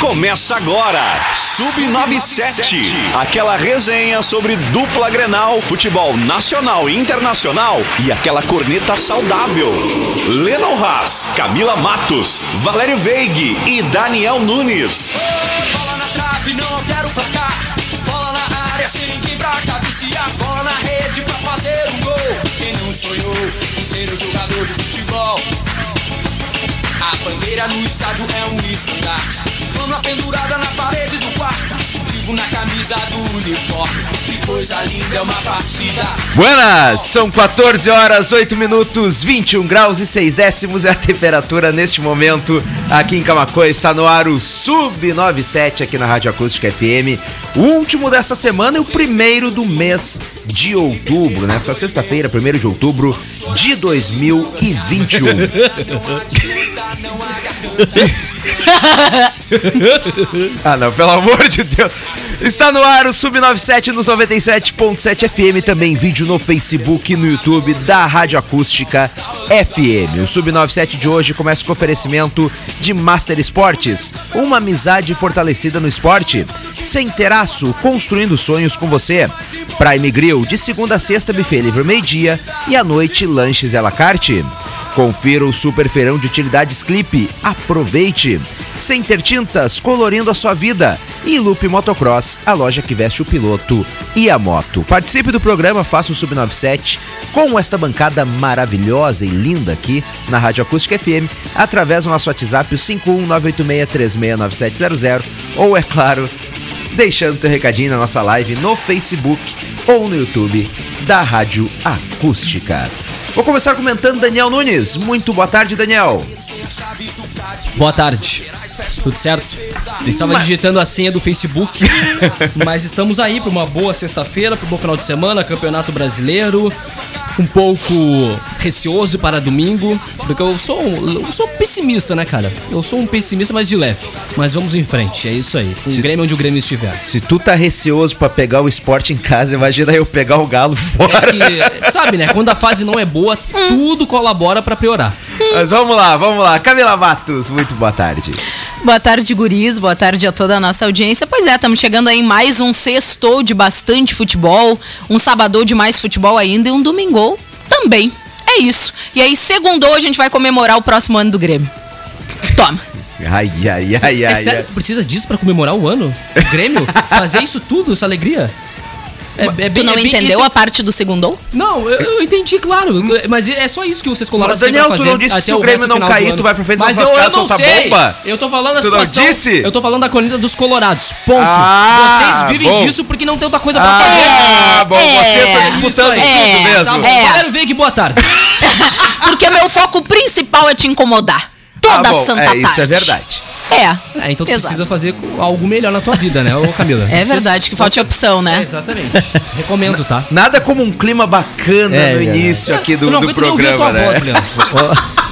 Começa agora, Sub97, aquela resenha sobre dupla Grenal, futebol nacional e internacional e aquela corneta saudável. Lennon Haas, Camila Matos, Valério Veig e Daniel Nunes. Bola na trave, não quero placar. Bola na área, sem ninguém pra cabecear. Bola na rede pra fazer um gol. Quem não sonhou em ser um jogador de futebol? A bandeira no estádio é um estandarte. Vamos pendurada na parede do quarto. Na camisa do uniforme. Que coisa linda é uma partida. Buenas! São 14 horas, 8 minutos, 21 graus e 6 décimos é a temperatura neste momento aqui em Camacoa. Está no ar o Sub97 aqui na Rádio Acústica FM. O último dessa semana e o primeiro do mês de outubro, nesta sexta-feira, 1 de outubro de 2021. ah, não, pelo amor de Deus. Está no ar o Sub97 nos 97.7 FM, também vídeo no Facebook e no YouTube da Rádio Acústica FM. O Sub97 de hoje começa com oferecimento de Master Esportes, uma amizade fortalecida no esporte. Sem teraço, construindo sonhos com você. Prime Grill, de segunda a sexta, buffet livre meio-dia e à noite lanches à la carte. Confira o super feirão de utilidades Clipe. Aproveite! Center Tintas, colorindo a sua vida. E Loop Motocross, a loja que veste o piloto e a moto. Participe do programa, faça o Sub97 com esta bancada maravilhosa e linda aqui na Rádio Acústica FM, através do nosso WhatsApp, o 51986369700, ou é claro, deixando teu recadinho na nossa live no Facebook ou no YouTube da Rádio Acústica. Vou começar comentando Daniel Nunes. Muito boa tarde, Daniel. Boa tarde. Tudo certo? Eu estava Mas- digitando a senha do Facebook, mas estamos aí para uma boa sexta-feira, para um bom final de semana, Campeonato Brasileiro. Um pouco receoso para domingo, porque eu sou, um- eu sou pessimista, né, cara? Eu sou um pessimista, mas de leve. Mas vamos em frente, é isso aí. O Grêmio onde o Grêmio estiver. Se tu tá receoso pra pegar o esporte em casa, imagina eu pegar o galo fora. Que, sabe, né? Quando a fase não é boa, tudo colabora para piorar. Mas vamos lá, vamos lá. Camila Matos, muito boa tarde. Boa tarde, guris. Boa tarde a toda a nossa audiência. Pois é, estamos chegando aí em mais um sextou de bastante futebol, um sabadão de mais futebol ainda e um domingou também. É isso. E aí, segundou, a gente vai comemorar o próximo ano do Grêmio. Toma. Ai, ai, ai, É ai. sério ai. que precisa disso pra comemorar o ano? O Grêmio? Fazer isso tudo, essa alegria? É, é Tu não é entendeu a parte do segundou? Não, eu, eu entendi, claro. Mas é só isso que vocês colaram Mas, Daniel, tu não disse que se o Grêmio não cair, tu vai pra frente das Mas eu, eu casas não soltar sei. bomba? Eu tô falando a Tu não disse? Eu tô falando da colina dos colorados. Ponto. Ah, vocês vivem bom. disso porque não tem outra coisa pra fazer. Ah, bom, É, vocês estão é, disputando tudo aí. mesmo. Tá bom, É. Valério Veig, boa tarde. Porque meu foco principal é te incomodar. Ah, Toda bom, santa é, tarde. isso é verdade. É. É, então tu Exato. precisa fazer algo melhor na tua vida, né, ô Camila? É verdade, que falta opção, É, né? exatamente. Recomendo, tá? Nada como um clima bacana É, no verdade. início aqui do, eu não do aguento nem ouvir a programa, tua né? voz, Leandro.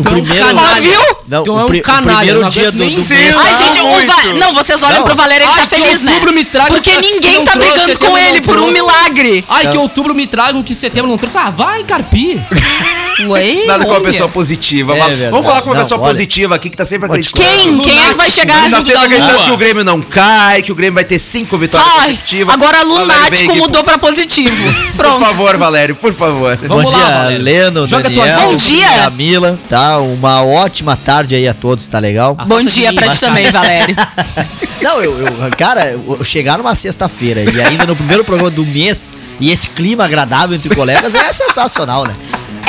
O é um primeiro, canalha. Viu? não, Tu é o, um pri- o canalha, primeiro não dia do, do mês. Ai, Ai, tá- gente, o. Va- não, vocês olham Não. pro Valério, ele Ai, tá feliz, né? outubro me traga Porque que- que ninguém não tá trouxe, brigando com não ele por um milagre. Ai, que outubro me traga o que setembro não trouxe. Ah, vai, carpi. Ué, Nada com uma pessoa positiva. É Vamos falar com uma Não, pessoa olha. positiva aqui que tá sempre acreditando. Quem? Quem é que vai chegar? Tá sempre acreditando que o Grêmio não cai, que o Grêmio vai ter cinco vitórias Ai, consecutivas. agora lunático mudou pra positivo. Por Pronto. favor, Valério, por favor. Bom dia. Leno, Joga Daniel, Bom dia. Camila, tá? Uma ótima tarde aí a todos, tá legal? Ah, Bom dia pra ti também, Valério. Não, eu, eu- cara, eu chegar numa sexta-feira e ainda no primeiro programa do mês e esse clima agradável entre colegas é sensacional, né?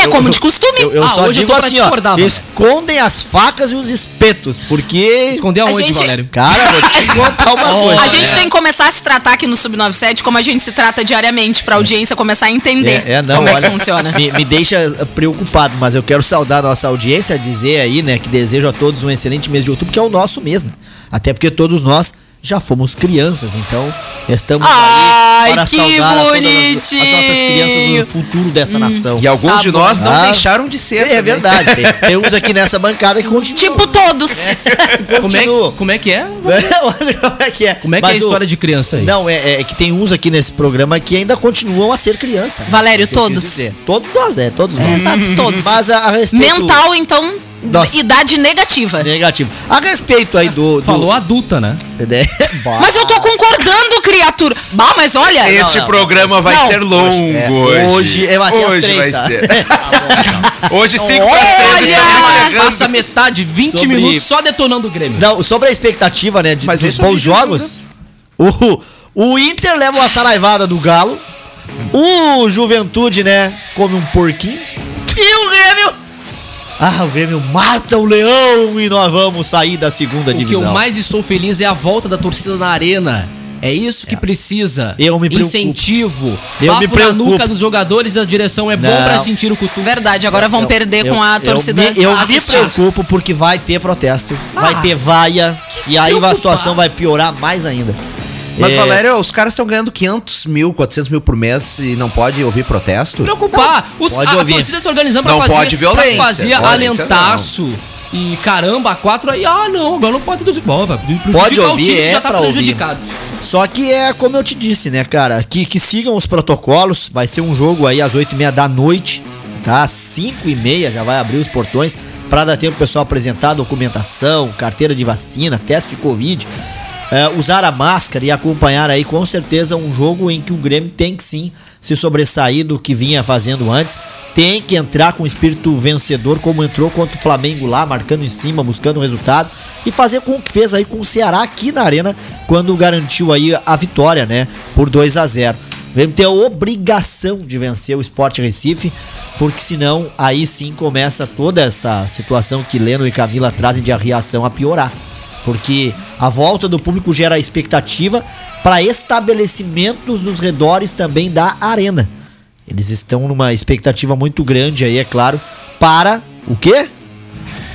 É Eu- como eu- de costume. Eu, eu Ah, só hoje eu digo tô pra assim, ó, escondem as facas e os espetos, porque... Esconder aonde, gente- Valério? Cara, vou te contar uma Oh, coisa. A gente é. tem que começar a se tratar aqui no Sub97 como a gente se trata diariamente, pra audiência começar a entender É, é, não, como é olha, que funciona. Me, me deixa preocupado, mas eu quero saudar a nossa audiência, dizer aí, né, que desejo a todos um excelente mês de outubro, que é o nosso mês, né? Até porque todos nós já fomos crianças, então estamos Ai, aí para que saudar a todas as, as nossas crianças no futuro dessa nação. E alguns Tá de bom. nós não Ah. deixaram de ser. É também. verdade, tem, tem uns aqui nessa bancada que continuam. Tipo todos. Como é, como é que é? Como é que é? Como é que é a Mas o- história de criança aí? Não, é, é que tem uns aqui nesse programa que ainda continuam a ser criança. né? Valério, É o todos. Todos nós, é, todos É, nós. exato, todos. Mas a, a respeito... Mental, então, Nossa. Idade negativa. Negativo. A respeito aí do. do Falou adulta, né? né? Bah. Mas eu tô concordando, criatura. Bah, mas olha. Este não, programa vai Não. ser longo É, hoje. hoje é Hoje três, vai tá? ser. hoje 5 para 6 Olha! estamos encerrando. Passa metade, 20 Sobre- minutos só detonando o Grêmio. Não, sobre a expectativa, né, de, Mas dos bons jogos, o, o Inter leva uma saraivada do Galo, o Juventude, né, come um porquinho, e o Grêmio... Ah, o Grêmio mata o Leão e nós vamos sair da segunda O que divisão. eu mais estou feliz é a volta da torcida na arena. É isso que precisa. Eu me preocupo. Incentivo. Eu me Papo na preocupo. nuca dos jogadores da direção é bom pra sentir o costume. Verdade, agora vão Eu- perder eu- com a torcida Eu, me, eu me preocupo porque vai ter protesto, vai Ah, ter vaia, e aí a preocupar. situação vai piorar mais ainda. Mas, É, Valério, os caras estão ganhando 500 mil, 400 mil por mês e não pode ouvir protesto? preocupar. Os, pode a, a ouvir. torcida se organizando pra Não fazer, pode violência, pra fazer pode, alentaço. E caramba, a quatro aí, ah não, agora não pode ter bom, vai Pode o ouvir, é já tá pra ouvir. prejudicado. Só que é como eu te disse, né, cara? Que, que sigam os protocolos. Vai ser um jogo aí às 8h30 da noite, tá? Às 5h30 já vai abrir os portões pra dar tempo pro pessoal apresentar documentação, carteira de vacina, teste de Covid. É, usar a máscara e acompanhar aí com certeza um jogo em que o Grêmio tem que sim se sobressair do que vinha fazendo antes. Tem que entrar com espírito vencedor, como entrou contra o Flamengo lá, marcando em cima, buscando o resultado. E fazer com o que fez aí com o Ceará aqui na Arena, quando garantiu aí a vitória, né? Por 2 a 0 O Grêmio tem a obrigação de vencer o Sport Recife, porque senão aí sim começa toda essa situação que Leno e Camila trazem de reação a piorar. Porque a volta do público gera expectativa para estabelecimentos nos redores também da arena. Eles estão numa expectativa muito grande aí, é claro, para o quê?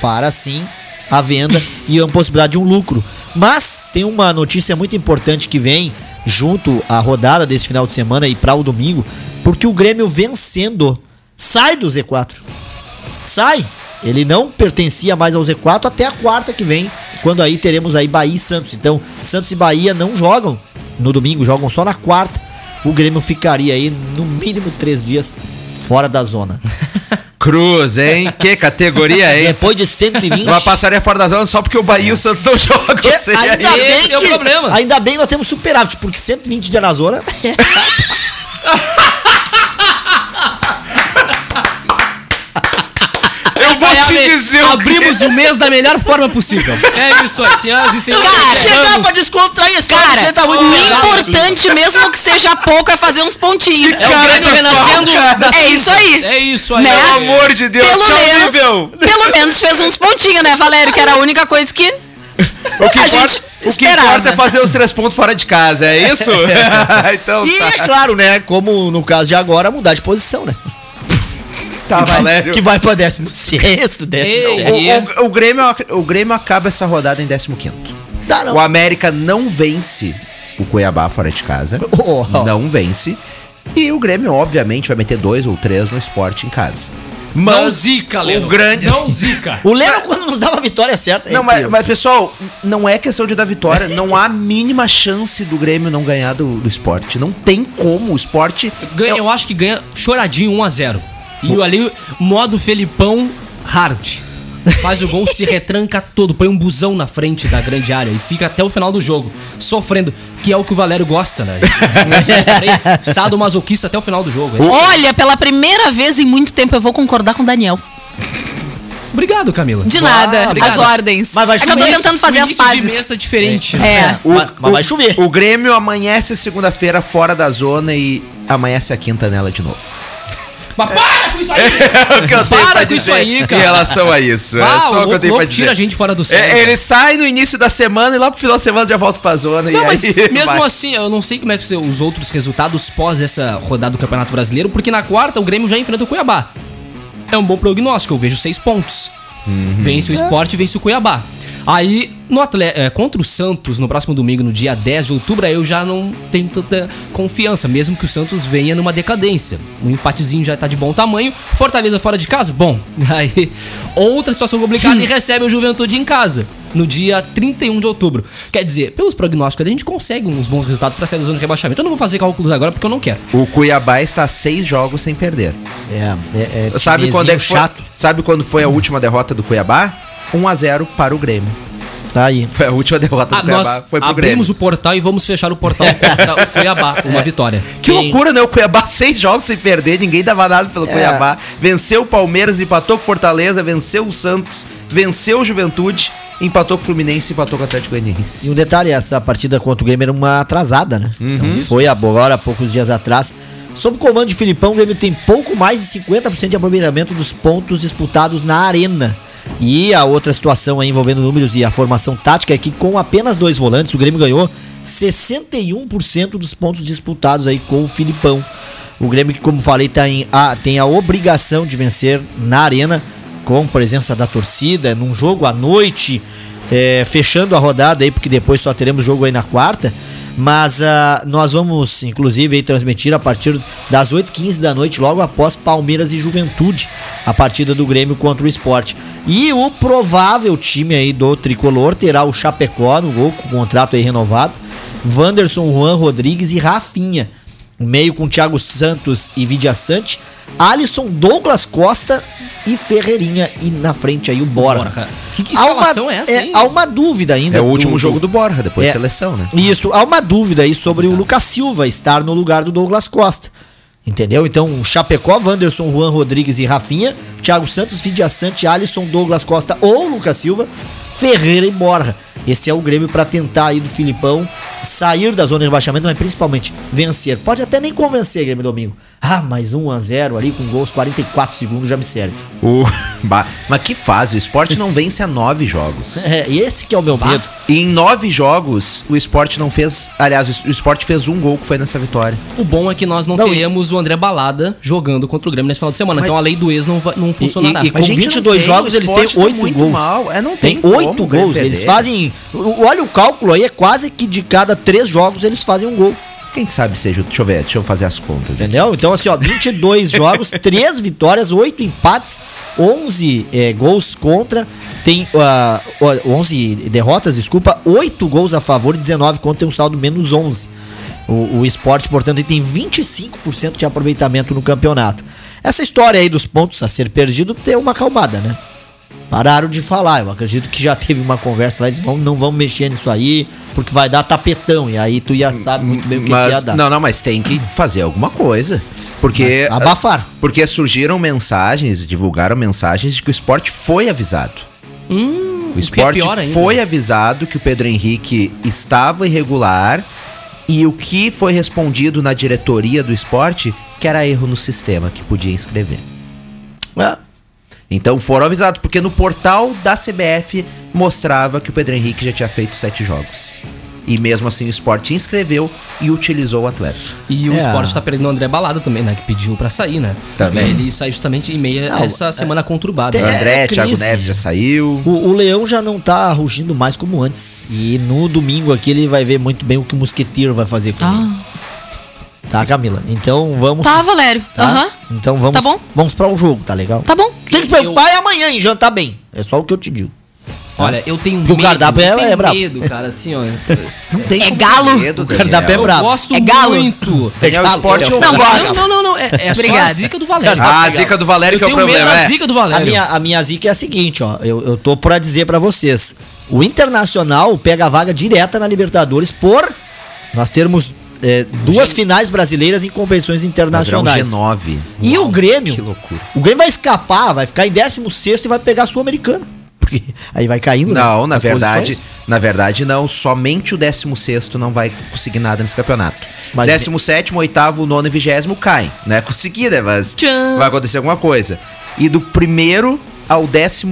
Para sim a venda e a possibilidade de um lucro. Mas tem uma notícia muito importante que vem junto à rodada desse final de semana e para o domingo, porque o Grêmio vencendo sai do Z4 sai. Ele não pertencia mais ao Z4 até a quarta que vem, quando aí teremos aí Bahia e Santos. Então, Santos e Bahia não jogam no domingo, jogam só na quarta. O Grêmio ficaria aí no mínimo três dias fora da zona. Cruz, hein? Que categoria, hein? Depois de 120. Uma passaria fora da zona só porque o Bahia e o Santos não jogam. que seria ainda, bem Esse é o que, problema. ainda bem nós temos superávit, porque 120 dias na zona. Eu vou Essa é a te me- dizer que- Abrimos o mês da melhor forma possível. É isso aí, senhoras e senhores. quero chegar pra descontrair esse cara. Cara, Você tá muito o importante, mesmo que seja pouco, é fazer uns pontinhos. É o Grêmio renascendo da É isso aí. É isso aí. Né? Pelo amor de Deus, Pelo menos, nível. pelo menos fez uns pontinhos, né, Valério? Que era a única coisa que O que, a importa, gente o que importa é fazer os três pontos fora de casa, é isso? então E tá. é claro, né? Como no caso de agora, mudar de posição, né? Tá, Valério. Que vai pra 16, décimo Ei. sétimo. O, o- o Grêmio, o Grêmio acaba essa rodada em 15º. Dá não. O América não vence o Cuiabá fora de casa. Oh. Não vence. E o Grêmio, obviamente, vai meter dois ou três no esporte em casa. Não zica, Leno. o grande- Não zica. O Leno, quando nos dá uma vitória certa. Não, é mas, mas, pessoal, não é questão de dar vitória. Não há a mínima chance do Grêmio não ganhar do, do esporte. Não tem como. O esporte. Ganha, eu acho que ganha choradinho 1x0. E ali, modo Felipão hard. Faz o gol, se retranca todo, põe um busão na frente da grande área e fica até o final do jogo, sofrendo, que é o que o Valério gosta, né? Sado masoquista até o final do jogo. é. Olha, pela primeira vez em muito tempo eu vou concordar com o Daniel. Obrigado, Camila. De nada, obrigado. as ordens. Mas vai é que eu tô chover. tentando fazer O as início de mesa é diferente. É. O, Mas- mas vai chover. O Grêmio amanhece segunda-feira fora da zona e amanhece a quinta nela de novo. Mas para isso aí! É o que eu tenho Para pra com isso dizer aí, cara. Em relação a isso. Ah, é só o que eu tenho pra dizer. tira a gente fora do céu. É, ele sai no início da semana e lá pro final da semana já volta pra zona. Não, mas mesmo vai. assim, eu não sei como é que são os outros resultados pós essa rodada do Campeonato Brasileiro, porque na quarta o Grêmio já enfrenta o Cuiabá. É um bom prognóstico, eu vejo seis pontos. Uhum. Vence o esporte e vence o Cuiabá. Aí, no atle é, contra o Santos, no próximo domingo, no dia 10 de outubro, aí eu já não tenho tanta confiança, mesmo que o Santos venha numa decadência. Um empatezinho já tá de bom tamanho. Fortaleza fora de casa? Bom. Aí, outra situação complicada e recebe o Juventude em casa. No dia 31 de outubro. Quer dizer, pelos prognósticos, a gente consegue uns bons resultados pra sair da zona de rebaixamento. Eu não vou fazer cálculos agora porque eu não quero. O Cuiabá está a seis jogos sem perder. É, é, é Sabe quando é que foi, chato. Sabe quando foi a última derrota do Cuiabá? 1 a 0 para o Grêmio. Tá aí. Foi a última derrota do Ah, Cuiabá, nós foi pro Grêmio. abrimos o portal e vamos fechar o portal contra o Cuiabá. Uma vitória. Que Quem- loucura, né? O Cuiabá seis jogos sem perder, ninguém dava nada pelo É. Cuiabá. Venceu o Palmeiras, empatou com o Fortaleza, venceu o Santos, venceu o Juventude, empatou com o Fluminense e empatou com o Atlético E Goianiense. um detalhe, essa partida contra o Grêmio era uma atrasada, né? Então foi agora, há poucos dias atrás. Sob o comando de Filipão, o Grêmio tem pouco mais de 50% de aproveitamento dos pontos disputados na arena. E a outra situação aí envolvendo números e a formação tática é que com apenas dois volantes, o Grêmio ganhou 61% dos pontos disputados aí com o Filipão. O Grêmio, que como falei, tá em, a, tem a obrigação de vencer na arena com presença da torcida, num jogo à noite, é, fechando a rodada aí, porque depois só teremos jogo aí na quarta. Mas ah, nós vamos, inclusive, aí, transmitir a partir das 8h15 da noite, logo após Palmeiras e Juventude, a partida do Grêmio contra o esporte. E o provável time aí do tricolor terá o Chapecó no gol, com o contrato aí renovado, Wanderson, Juan Rodrigues e Rafinha. Meio com Thiago Santos e Vidia Sante, Alisson, Douglas Costa e Ferreirinha. E na frente aí o Borja. Borja. Que- que Há escalação uma, é essa, hein? Há uma dúvida ainda. É o último jogo do Borja, depois É. seleção, né? Isso, há uma dúvida aí sobre o Lucas Silva estar no lugar do Douglas Costa. Entendeu? Então, Chapecó, Wanderson, Juan Rodrigues e Rafinha, Thiago Santos, Vidia Sante, Alisson, Douglas Costa ou Lucas Silva, Ferreira e Borja. Esse é o Grêmio para tentar aí do Filipão sair da zona de rebaixamento, mas principalmente vencer. Pode até nem convencer, Grêmio Domingo. Ah, mais 1 a 0 ali com gols 44 segundos já me serve. O... Bah, Mas que fase? O esporte não vence há nove jogos. É, esse que é o meu medo. E em nove jogos, o esporte não fez. Aliás, o esporte fez um gol que foi nessa vitória. O bom é que nós não, Não, e- teremos o André Balada jogando contra o Grêmio nesse final de semana. Mas- então a lei do ex não, vai- não funcionará. E, e com gente, não 22 tem, jogos eles têm tá 8 muito gols. mal. É, não tem tem 8 como gols. perder. Eles fazem. Olha o cálculo aí, é quase que de cada 3 jogos eles fazem um gol. Quem sabe seja. Deixa eu ver, deixa eu fazer as contas. Entendeu? Então, assim, ó, 22 jogos, 3 vitórias, 8 empates, 11 é, gols contra, tem ah, ó, 11 derrotas, desculpa, 8 gols a favor e 19 contra, tem um saldo menos 11. O, o esporte, portanto, ele tem 25% de aproveitamento no campeonato. Essa história aí dos pontos a ser perdido tem uma acalmada, né? Pararam de falar. Eu acredito que já teve uma conversa lá. Eles vão, não vão mexer nisso aí, porque vai dar tapetão. E aí tu já sabe muito bem o que, que ia Mas, dar. não, não, mas tem que fazer alguma coisa. Porque. Mas abafar. Porque surgiram mensagens, divulgaram mensagens de que o esporte foi avisado. Hum, O que é esporte pior ainda. foi avisado que o Pedro Henrique estava irregular e o que foi respondido na diretoria do esporte que era erro no sistema que podia inscrever. É. Então foram avisados, porque no portal da CBF mostrava que o Pedro Henrique já tinha feito sete jogos. E mesmo assim o esporte inscreveu e utilizou o atleta. E o É. esporte tá perdendo o André Balada também, né? Que pediu pra sair, né? Também. Ele sai justamente em meio a Não, essa semana conturbada. É, O André, crise. Thiago Neves já saiu. O, o Leão já não tá rugindo mais como antes. E no domingo aqui ele vai ver muito bem o que o Mosqueteiro vai fazer com ele. Tá, Camila? Então vamos. tá, Valério. tá? Aham. Então vamos. Tá bom. Vamos pra um jogo, tá legal? Tá bom. Tem que preocupar é amanhã em jantar bem. É só o que eu te digo. Olha, eu tenho Porque o cardápio é- eu tenho é brabo. medo, cara, assim, ó. Não tem É galo? medo, O cardápio é Eu brabo. gosto É galo? muito. Daniel, Galo. esporte Não ou- Não gosto. Não, não, não. É, é só a zica do Valério. Ah, a zica do Valério eu que é o tenho medo problema. da é. zica do A Valério. minha, a minha zica é a seguinte, ó. Eu, eu tô pra dizer pra vocês. O Internacional pega a vaga direta na Libertadores por nós termos é, duas finais brasileiras em competições internacionais. G9. E o Grêmio? Que loucura. O Grêmio vai escapar, vai ficar em 16 e vai pegar a Sul-Americana. Porque aí vai caindo. né, Não, na as verdade, posições. na verdade não, somente o 16 não vai conseguir nada nesse campeonato. Mas- 17, 8, 9 e 20 caem, né? Conseguir, né? Mas Tchan. vai acontecer alguma coisa. E do primeiro ao 15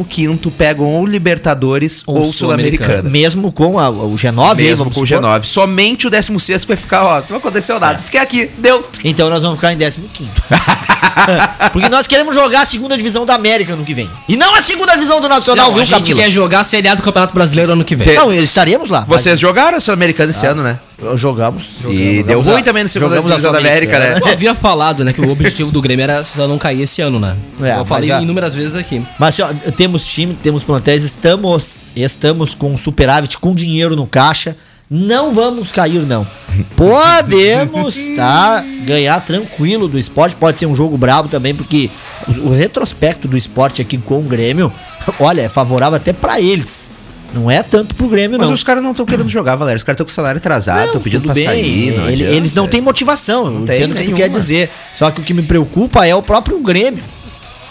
pegam ou Libertadores ou, Ou Sul-Americana. Mesmo com a- o G9, aí, Mesmo vamos com o supor. G9. Somente o 16 vai ficar, ó, não aconteceu nada. Fiquei aqui, deu. Então nós vamos ficar em 15. Porque nós queremos jogar a segunda divisão da América no que vem. E não a segunda divisão do Nacional, Não, a viu, gente Camila? quer jogar a Série A do Campeonato Brasileiro ano que vem. Não, estaremos lá. Vocês jogaram a Sul-Americana esse ano, né? Jogamos. E jogamos deu a- ruim também no segundo jogamos da América, né? Eu havia falado, né, que o objetivo do Grêmio era só não cair esse ano, né? É, eu falei a- inúmeras vezes aqui. Mas ó, temos time, temos plantéis, estamos, estamos com superávit, com dinheiro no caixa. Não vamos cair, não. Podemos, tá? Ganhar tranquilo do esporte. Pode ser um jogo brabo também, porque o, o retrospecto do esporte aqui com o Grêmio, olha, é favorável até pra eles. Não é tanto pro Grêmio, Mas não. os caras não estão querendo jogar, Valério. Os caras estão com o salário atrasado, estão pedindo pra sair. não ele- eles não têm motivação, eu tem entendo o que tu quer dizer. Só que o que me preocupa é o próprio Grêmio.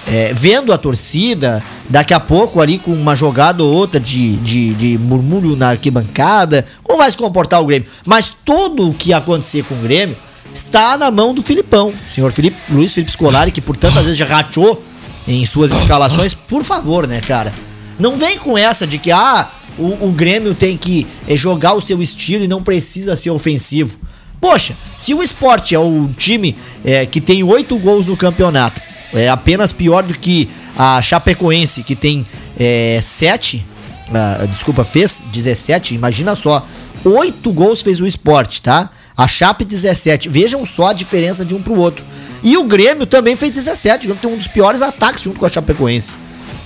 É, vendo a torcida, daqui a pouco ali com uma jogada ou outra de, de, de murmúrio na arquibancada, como vai se comportar o Grêmio? Mas tudo o que acontecer com o Grêmio está na mão do Filipão. O senhor Felipe, Luiz Felipe Scolari, que por tantas vezes já rachou em suas escalações, por favor, né, cara? Não vem com essa de que, ah, o, o Grêmio tem que eh, jogar o seu estilo e não precisa ser ofensivo. Poxa, se o esporte é o time eh, que tem oito gols no campeonato, é apenas pior do que a Chapecoense, que tem eh, sete, ah, desculpa, fez 17, imagina só, oito gols fez o esporte, tá? A Chape 17, vejam só a diferença de um pro outro. E o Grêmio também fez 17, o Grêmio tem um dos piores ataques junto com a Chapecoense.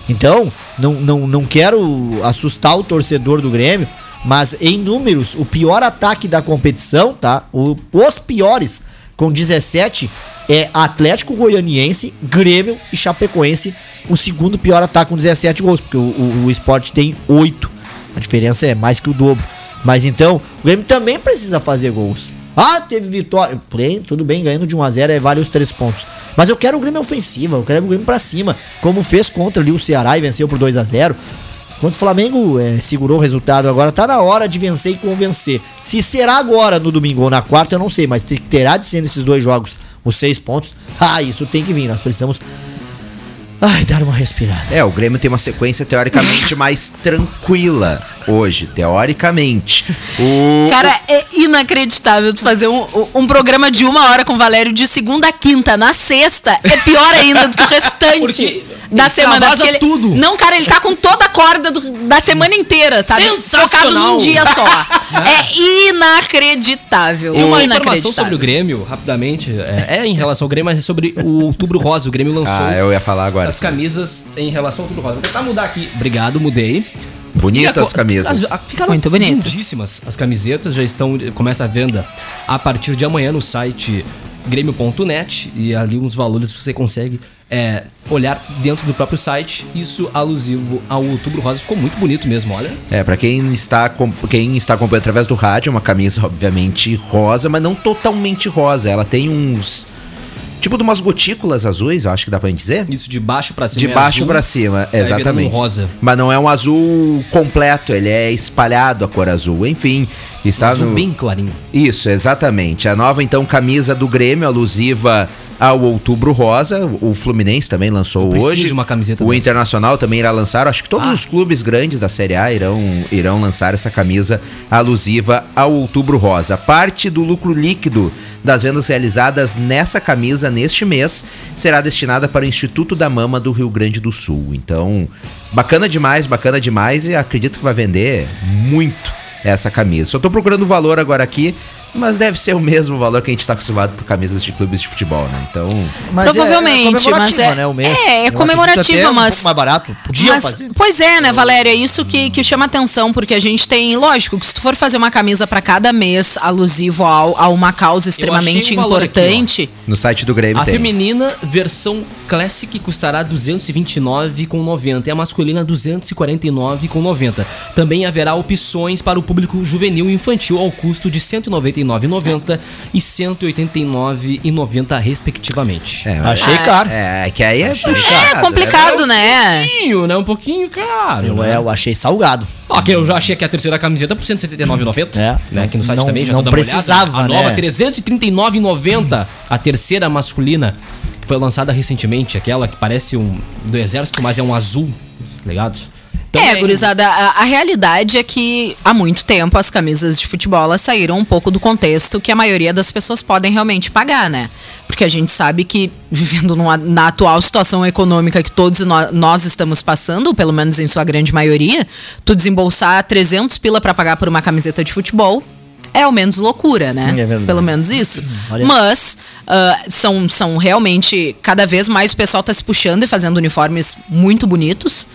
Então, não, não, não quero assustar o torcedor do Grêmio, mas em números, o pior ataque da competição, tá? O- os piores, com 17, é Atlético Goianiense, Grêmio e Chapecoense. O segundo pior ataque com 17 gols, porque o, o, o esporte tem 8. A diferença é mais que o dobro. Mas então, o Grêmio também precisa fazer gols. Ah, teve vitória. Porém, tudo bem, ganhando de 1x0 é vale os três pontos. Mas eu quero o Grêmio ofensiva, eu quero o Grêmio pra cima. Como fez contra ali o Ceará e venceu por 2x0. Enquanto o Flamengo eh, segurou o resultado agora, tá na hora de vencer e convencer. Se será agora no domingo ou na quarta, eu não sei, mas te- terá de ser nesses dois jogos os seis pontos. Ah, isso tem que vir. Nós precisamos. Ai, dar uma respirada. É, o Grêmio tem uma sequência teoricamente mais tranquila hoje, teoricamente. O, Cara, é inacreditável tu fazer um, um programa de uma hora com o Valério de segunda a quinta. Na sexta é pior ainda do que o restante Porque da ele semana. porque ele- tudo. Não, cara, ele tá com toda a corda do- da semana inteira, sabe? Sensacional. Focado num dia só. é inacreditável. Tem uma informação sobre o Grêmio, rapidamente. É, é em relação ao Grêmio, mas é sobre o Outubro Rosa. O Grêmio lançou Ah, eu ia falar agora. As camisas em relação ao Outubro Rosa. Vou tentar mudar aqui. Obrigado, mudei. Bonitas E as camisas. as- a- ficaram Muito bonitas. lindíssimas. As camisetas já estão. Começa a venda a partir de amanhã no site grêmio.net. E ali uns valores você consegue é, olhar dentro do próprio site. Isso alusivo ao Outubro Rosa. Ficou muito bonito mesmo, olha. É, pra quem está, com- quem está acompanhando através do rádio, é uma camisa obviamente rosa, mas não totalmente rosa. Ela tem uns. Tipo de umas gotículas azuis, eu acho que dá pra gente dizer. Isso de baixo pra cima. De é baixo pra cima, vira exatamente. um rosa. Mas não é um azul completo, ele é espalhado a cor azul. Enfim, está azul no. bem clarinho. Isso, exatamente. A nova, então, camisa do Grêmio, alusiva ao Outubro Rosa. O Fluminense também lançou hoje. de uma camiseta o dessa. Internacional também irá lançar. Acho que todos Ah. os clubes grandes da Série A irão, irão lançar essa camisa alusiva ao Outubro Rosa. Parte do lucro líquido das vendas realizadas nessa camisa neste mês será destinada para o Instituto da Mama do Rio Grande do Sul. Então, bacana demais, bacana demais e acredito que vai vender muito essa camisa. Só tô procurando o valor agora aqui, mas deve ser o mesmo valor que a gente está acostumado por camisas de clubes de futebol, né? Então. Mas Provavelmente, é, é mas é, né, o mês. É, é comemorativa, é mas. Um pouco mais barato. Podia mas, fazer. Pois é, né, Valéria? É isso que, que chama atenção, porque a gente tem, lógico, que se tu for fazer uma camisa para cada mês alusivo a uma causa extremamente importante. Aqui, no site do Grêmio. A tem. feminina, versão Classic, custará 229,90 e a masculina 249,90. Também haverá opções para o público juvenil e infantil ao custo de 199 189,90 e 189,90 respectivamente. É, é. achei ah, caro. É, é, que aí é puxado. Né? É complicado, é né? Um pouquinho, né? Um pouquinho caro. Eu, né? eu achei salgado. ok eu já achei que a terceira camiseta por 179,90. É. Né? Aqui no site não, também já não precisava, tá precisava, A né? nova né? 339,90. A terceira masculina que foi lançada recentemente, aquela que parece um do exército, mas é um azul, tá legados? Também- gurizada, a, a realidade é que há muito tempo as camisas de futebol saíram um pouco do contexto que a maioria das pessoas podem realmente pagar, né? Porque a gente sabe que, vivendo numa- na atual situação econômica que todos nó- nós estamos passando, pelo menos em sua grande maioria, tu desembolsar 300 pila pra pagar por uma camiseta de futebol é o menos loucura, né? É. Pelo menos isso. Olha. Mas ah, são, são realmente. Cada vez mais o pessoal tá se puxando e fazendo uniformes muito bonitos.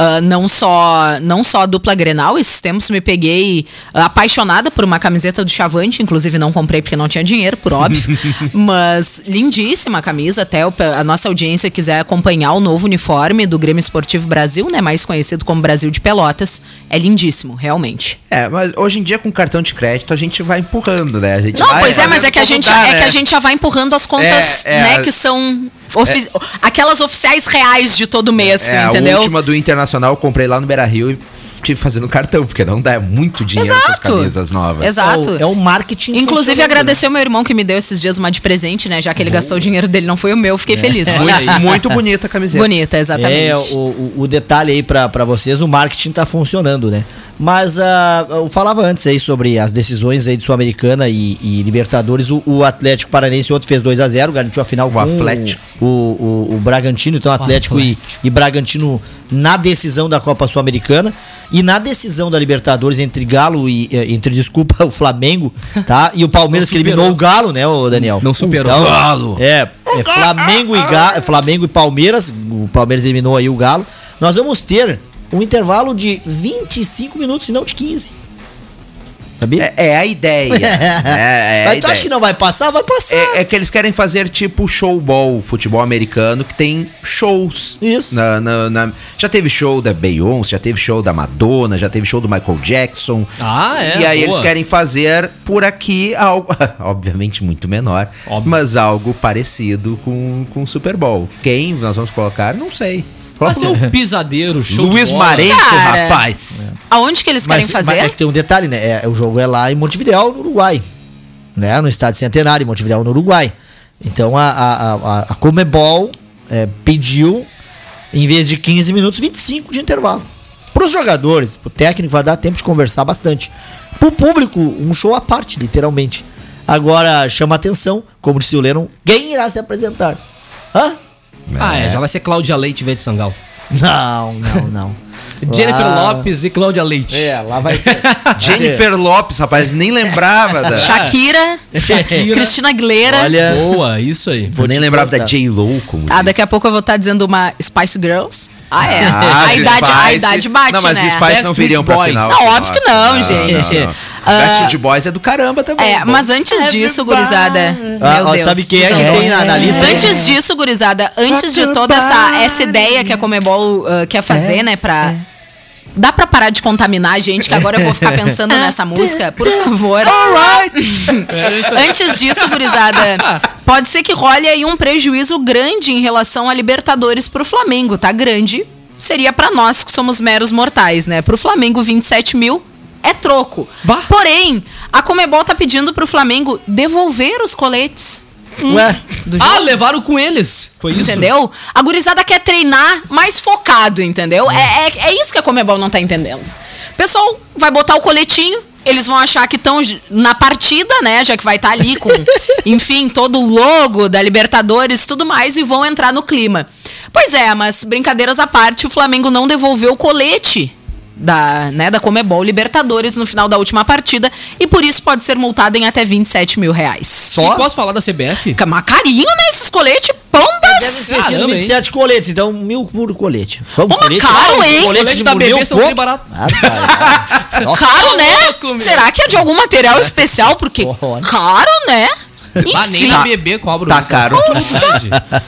Ah, não só não só a dupla Grenal, esses tempos me peguei ah, apaixonada por uma camiseta do Chavante, inclusive não comprei porque não tinha dinheiro, por óbvio. mas lindíssima a camisa, até a nossa audiência quiser acompanhar o novo uniforme do Grêmio Esportivo Brasil, né, mais conhecido como Brasil de Pelotas, é lindíssimo, realmente. É, mas hoje em dia com cartão de crédito a gente vai empurrando, né? A gente Não, vai pois é, mas é que a gente dá, é né? que a gente já vai empurrando as contas, É, é, né, a- que são ofi- aquelas oficiais reais de todo mês, É, entendeu? a última do Internacional comprei lá no Beira Rio e tive fazendo cartão, porque não dá é muito dinheiro essas Exato. camisas novas. Exato. É o, é o marketing. Inclusive, funcionando, agradecer o meu irmão que me deu esses dias uma de presente, né? Já que ele gastou o dinheiro dele, não foi o meu, fiquei feliz. Muito, muito bonita a camiseta. Bonita, exatamente. É, o, o, o detalhe aí pra, pra vocês, o marketing tá funcionando, né? Mas ah, eu falava antes aí sobre as decisões aí de Sul-Americana e, e Libertadores. O, o Atlético Paranaense ontem fez 2 a 0 garantiu a final com Atlético. O, o, o Bragantino. Então, Atlético e, e Bragantino na decisão da Copa Sul-Americana. E na decisão da Libertadores entre Galo e. eh, Entre, desculpa, o Flamengo, tá? E o Palmeiras que eliminou o Galo, né, o Daniel? Não superou. Então, Galo. é, é Flamengo e, Ga Flamengo e Palmeiras. O Palmeiras eliminou aí o Galo. Nós vamos ter um intervalo de 25 minutos e não de 15. Sabia? É, é a ideia. é, é a Mas tu acha ideia. que não vai passar? Vai passar. É, é que eles querem fazer tipo showball, futebol americano, que tem shows. Isso. Na, na- na- já teve show da Beyoncé, já teve show da Madonna, já teve show do Michael Jackson. Ah, é, E aí boa. eles querem fazer por aqui algo, obviamente muito menor, Óbvio. mas algo parecido com com o Super Bowl. Quem nós vamos colocar? Não sei. Vai ser um pisadeiro, show Luiz. Marenco, Cara. rapaz. Aonde que eles querem mas, fazer? mas é que tem um detalhe, né? É, o jogo é lá em Montevideo, no Uruguai. Né? No estádio Centenário, em Montevideo, no Uruguai. Então a, a, a, a Comebol é, pediu, em vez de 15 minutos, 25 de intervalo. Para os jogadores, pro técnico, vai dar tempo de conversar bastante. Pro público, um show à parte, literalmente. Agora chama atenção, como disse o Lennon, quem irá se apresentar? Hã? Ah, é, já vai ser Cláudia Leite e de Sangal. Não, não, não. Jennifer Lá- Lopes e Cláudia Leite. É, lá vai ser. vai ser- Jennifer Lopes, rapaz, nem lembrava da. Shakira, Cristina Aguilera. Olha. Boa, isso aí. Eu nem te lembrava contar. da J-Lo como Ah, daqui a pouco eu vou estar dizendo uma Spice Girls. Ah, é. Ah, a, de idade, a Spice. idade bate, Não, mas né? os Spice não viriam pra Boys. final. Não, óbvio que não, gente. Ah, Backstreet Boys é do caramba também. É, bom. mas antes disso, gurizada. Ah, meu ó, Deus. sabe quem é que tem na, na lista? Antes disso, gurizada, antes de toda essa, essa ideia que a Comebol ah, quer fazer, né, pra... Dá pra parar de contaminar a gente, que agora eu vou ficar pensando nessa música? Por favor. Antes disso, gurizada, pode ser que role aí um prejuízo grande em relação a Libertadores pro Flamengo, tá? Grande. Seria pra nós que somos meros mortais, né? Pro Flamengo, 27 mil é troco. Bah. Porém, a Comebol tá pedindo pro Flamengo devolver os coletes Ué, do Ah, levaram com eles. Foi isso? Entendeu? A gurizada quer treinar mais focado, entendeu? É, é, é isso que a Comebol não tá entendendo. O pessoal vai botar o coletinho, eles vão achar que estão na partida, né? Já que vai estar ali com, enfim, todo o logo da Libertadores e tudo mais, e vão entrar no clima. Pois é, mas brincadeiras à parte, o Flamengo não devolveu o colete da, né, da Comebol Libertadores no final da última partida, e por isso pode ser multado em até 27 mil reais. E só? posso falar da CBF? Mas carinho, né? Esses coletes, pombas! Deve ter sido Caramba, 27 coletes, então mil por colete. Vamos, Ô, mas caro, hein? Colete da mil bebê são pô? bem barato. Ah, tá. Nossa, Caro, né? louco, meu. Será que é de algum material especial? Porque Olha. caro, né? Ah, nem a bebê cobra. Tá caro.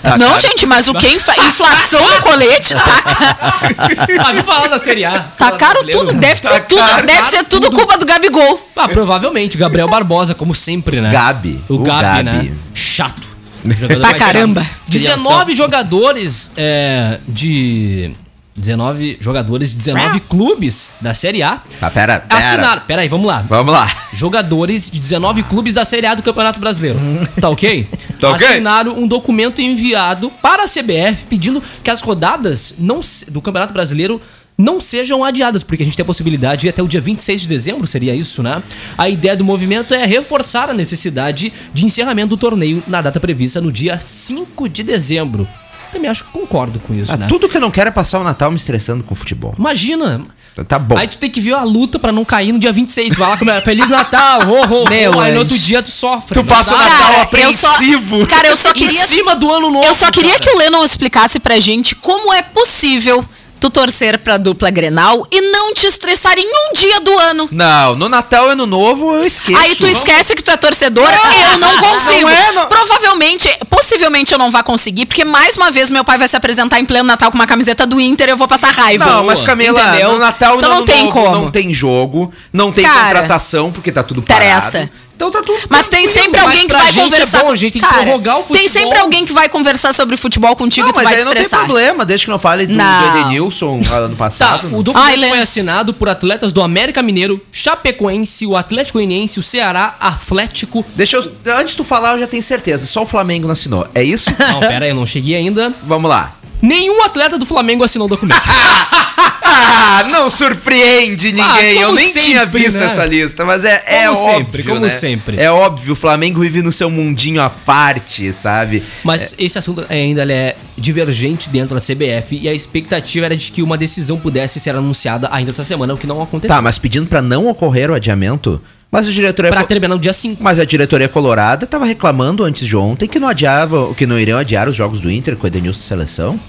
Tá não, caro. gente, mas o que? Infla- inflação no colete tá, ca- Ah, vim falar da Série A. tá caro tudo. Deve ser tudo, caro, deve caro ser tudo tudo. culpa do Gabigol. Ah, provavelmente. Gabriel Barbosa, como sempre, né? Gabi. O, O Gabi, Gabi. né? Chato. Pra mais caramba. chato. 19 jogadores é, de... 19 jogadores de 19 clubes da Série A Tá, pera, pera. assinaram. Pera aí, vamos lá. Vamos lá. Jogadores de 19 clubes da Série A do Campeonato Brasileiro. Tá ok? Tá ok? Assinaram um documento enviado para a CBF pedindo que as rodadas não do Campeonato Brasileiro não sejam adiadas, porque a gente tem a possibilidade de ir até o dia 26 de dezembro, seria isso, né? A ideia do movimento é reforçar a necessidade de encerramento do torneio na data prevista no dia 5 de dezembro. Também acho que concordo com isso, Ah, né? tudo que eu não quero é passar o Natal me estressando com futebol. Imagina, Tá bom. Aí tu tem que ver a luta pra não cair no dia 26. Vai lá comer Feliz Natal, ho, ho, Meu ho. Aí no outro dia tu sofre. Tu né? passa o Natal eu só, apreensivo. cara, eu só Em queria cima do ano novo. Eu só queria cara. que o Lennon explicasse pra gente como é possível tu torcer pra dupla Grenal e não te estressar em um dia do ano. Não, no Natal e Ano Novo eu esqueço. Aí tu esquece que tu é torcedor, eu não consigo. Não é, não- Provavelmente, possivelmente eu não vá conseguir, porque mais uma vez meu pai vai se apresentar em pleno Natal com uma camiseta do Inter e eu vou passar raiva. Não, mas Camila, Entendeu? no Natal então não tem Novo como. não tem jogo, não tem Cara, contratação, porque tá tudo parado. interessa. Então tá tudo Mas tem tranquilo. sempre alguém que vai gente é conversar. bom, a gente tem que prorrogar o Tem sempre futebol. alguém que vai conversar sobre futebol contigo Não, e tu mas vai aí te não tem estressar. problema, desde que não fale do, do Não. Edenilson ah, ano Tá, passado. o documento Lê. foi assinado por atletas do América Mineiro, Chapecoense, o Atlético Goianiense, o Ceará, Atlético. Deixa eu. Antes de tu falar, eu já tenho certeza. Só o Flamengo não assinou. É isso? Não, pera aí, eu não cheguei ainda. Vamos lá. Nenhum atleta do Flamengo assinou o documento. Ah, não surpreende ninguém. Ah, eu nem tinha sempre, visto né? essa lista, mas é, é Como óbvio. sempre, como né? sempre. É óbvio, o Flamengo vive no seu mundinho à parte, sabe? Mas esse assunto ainda é divergente dentro da CBF e a expectativa era de que uma decisão pudesse ser anunciada ainda essa semana, o que não aconteceu. Tá, mas pedindo pra não ocorrer o adiamento. Mas a diretoria. Pra terminar no dia 5. Mas a diretoria colorada tava reclamando antes de ontem que não adiava, que não iriam adiar os jogos do Inter com o Edenilson seleção.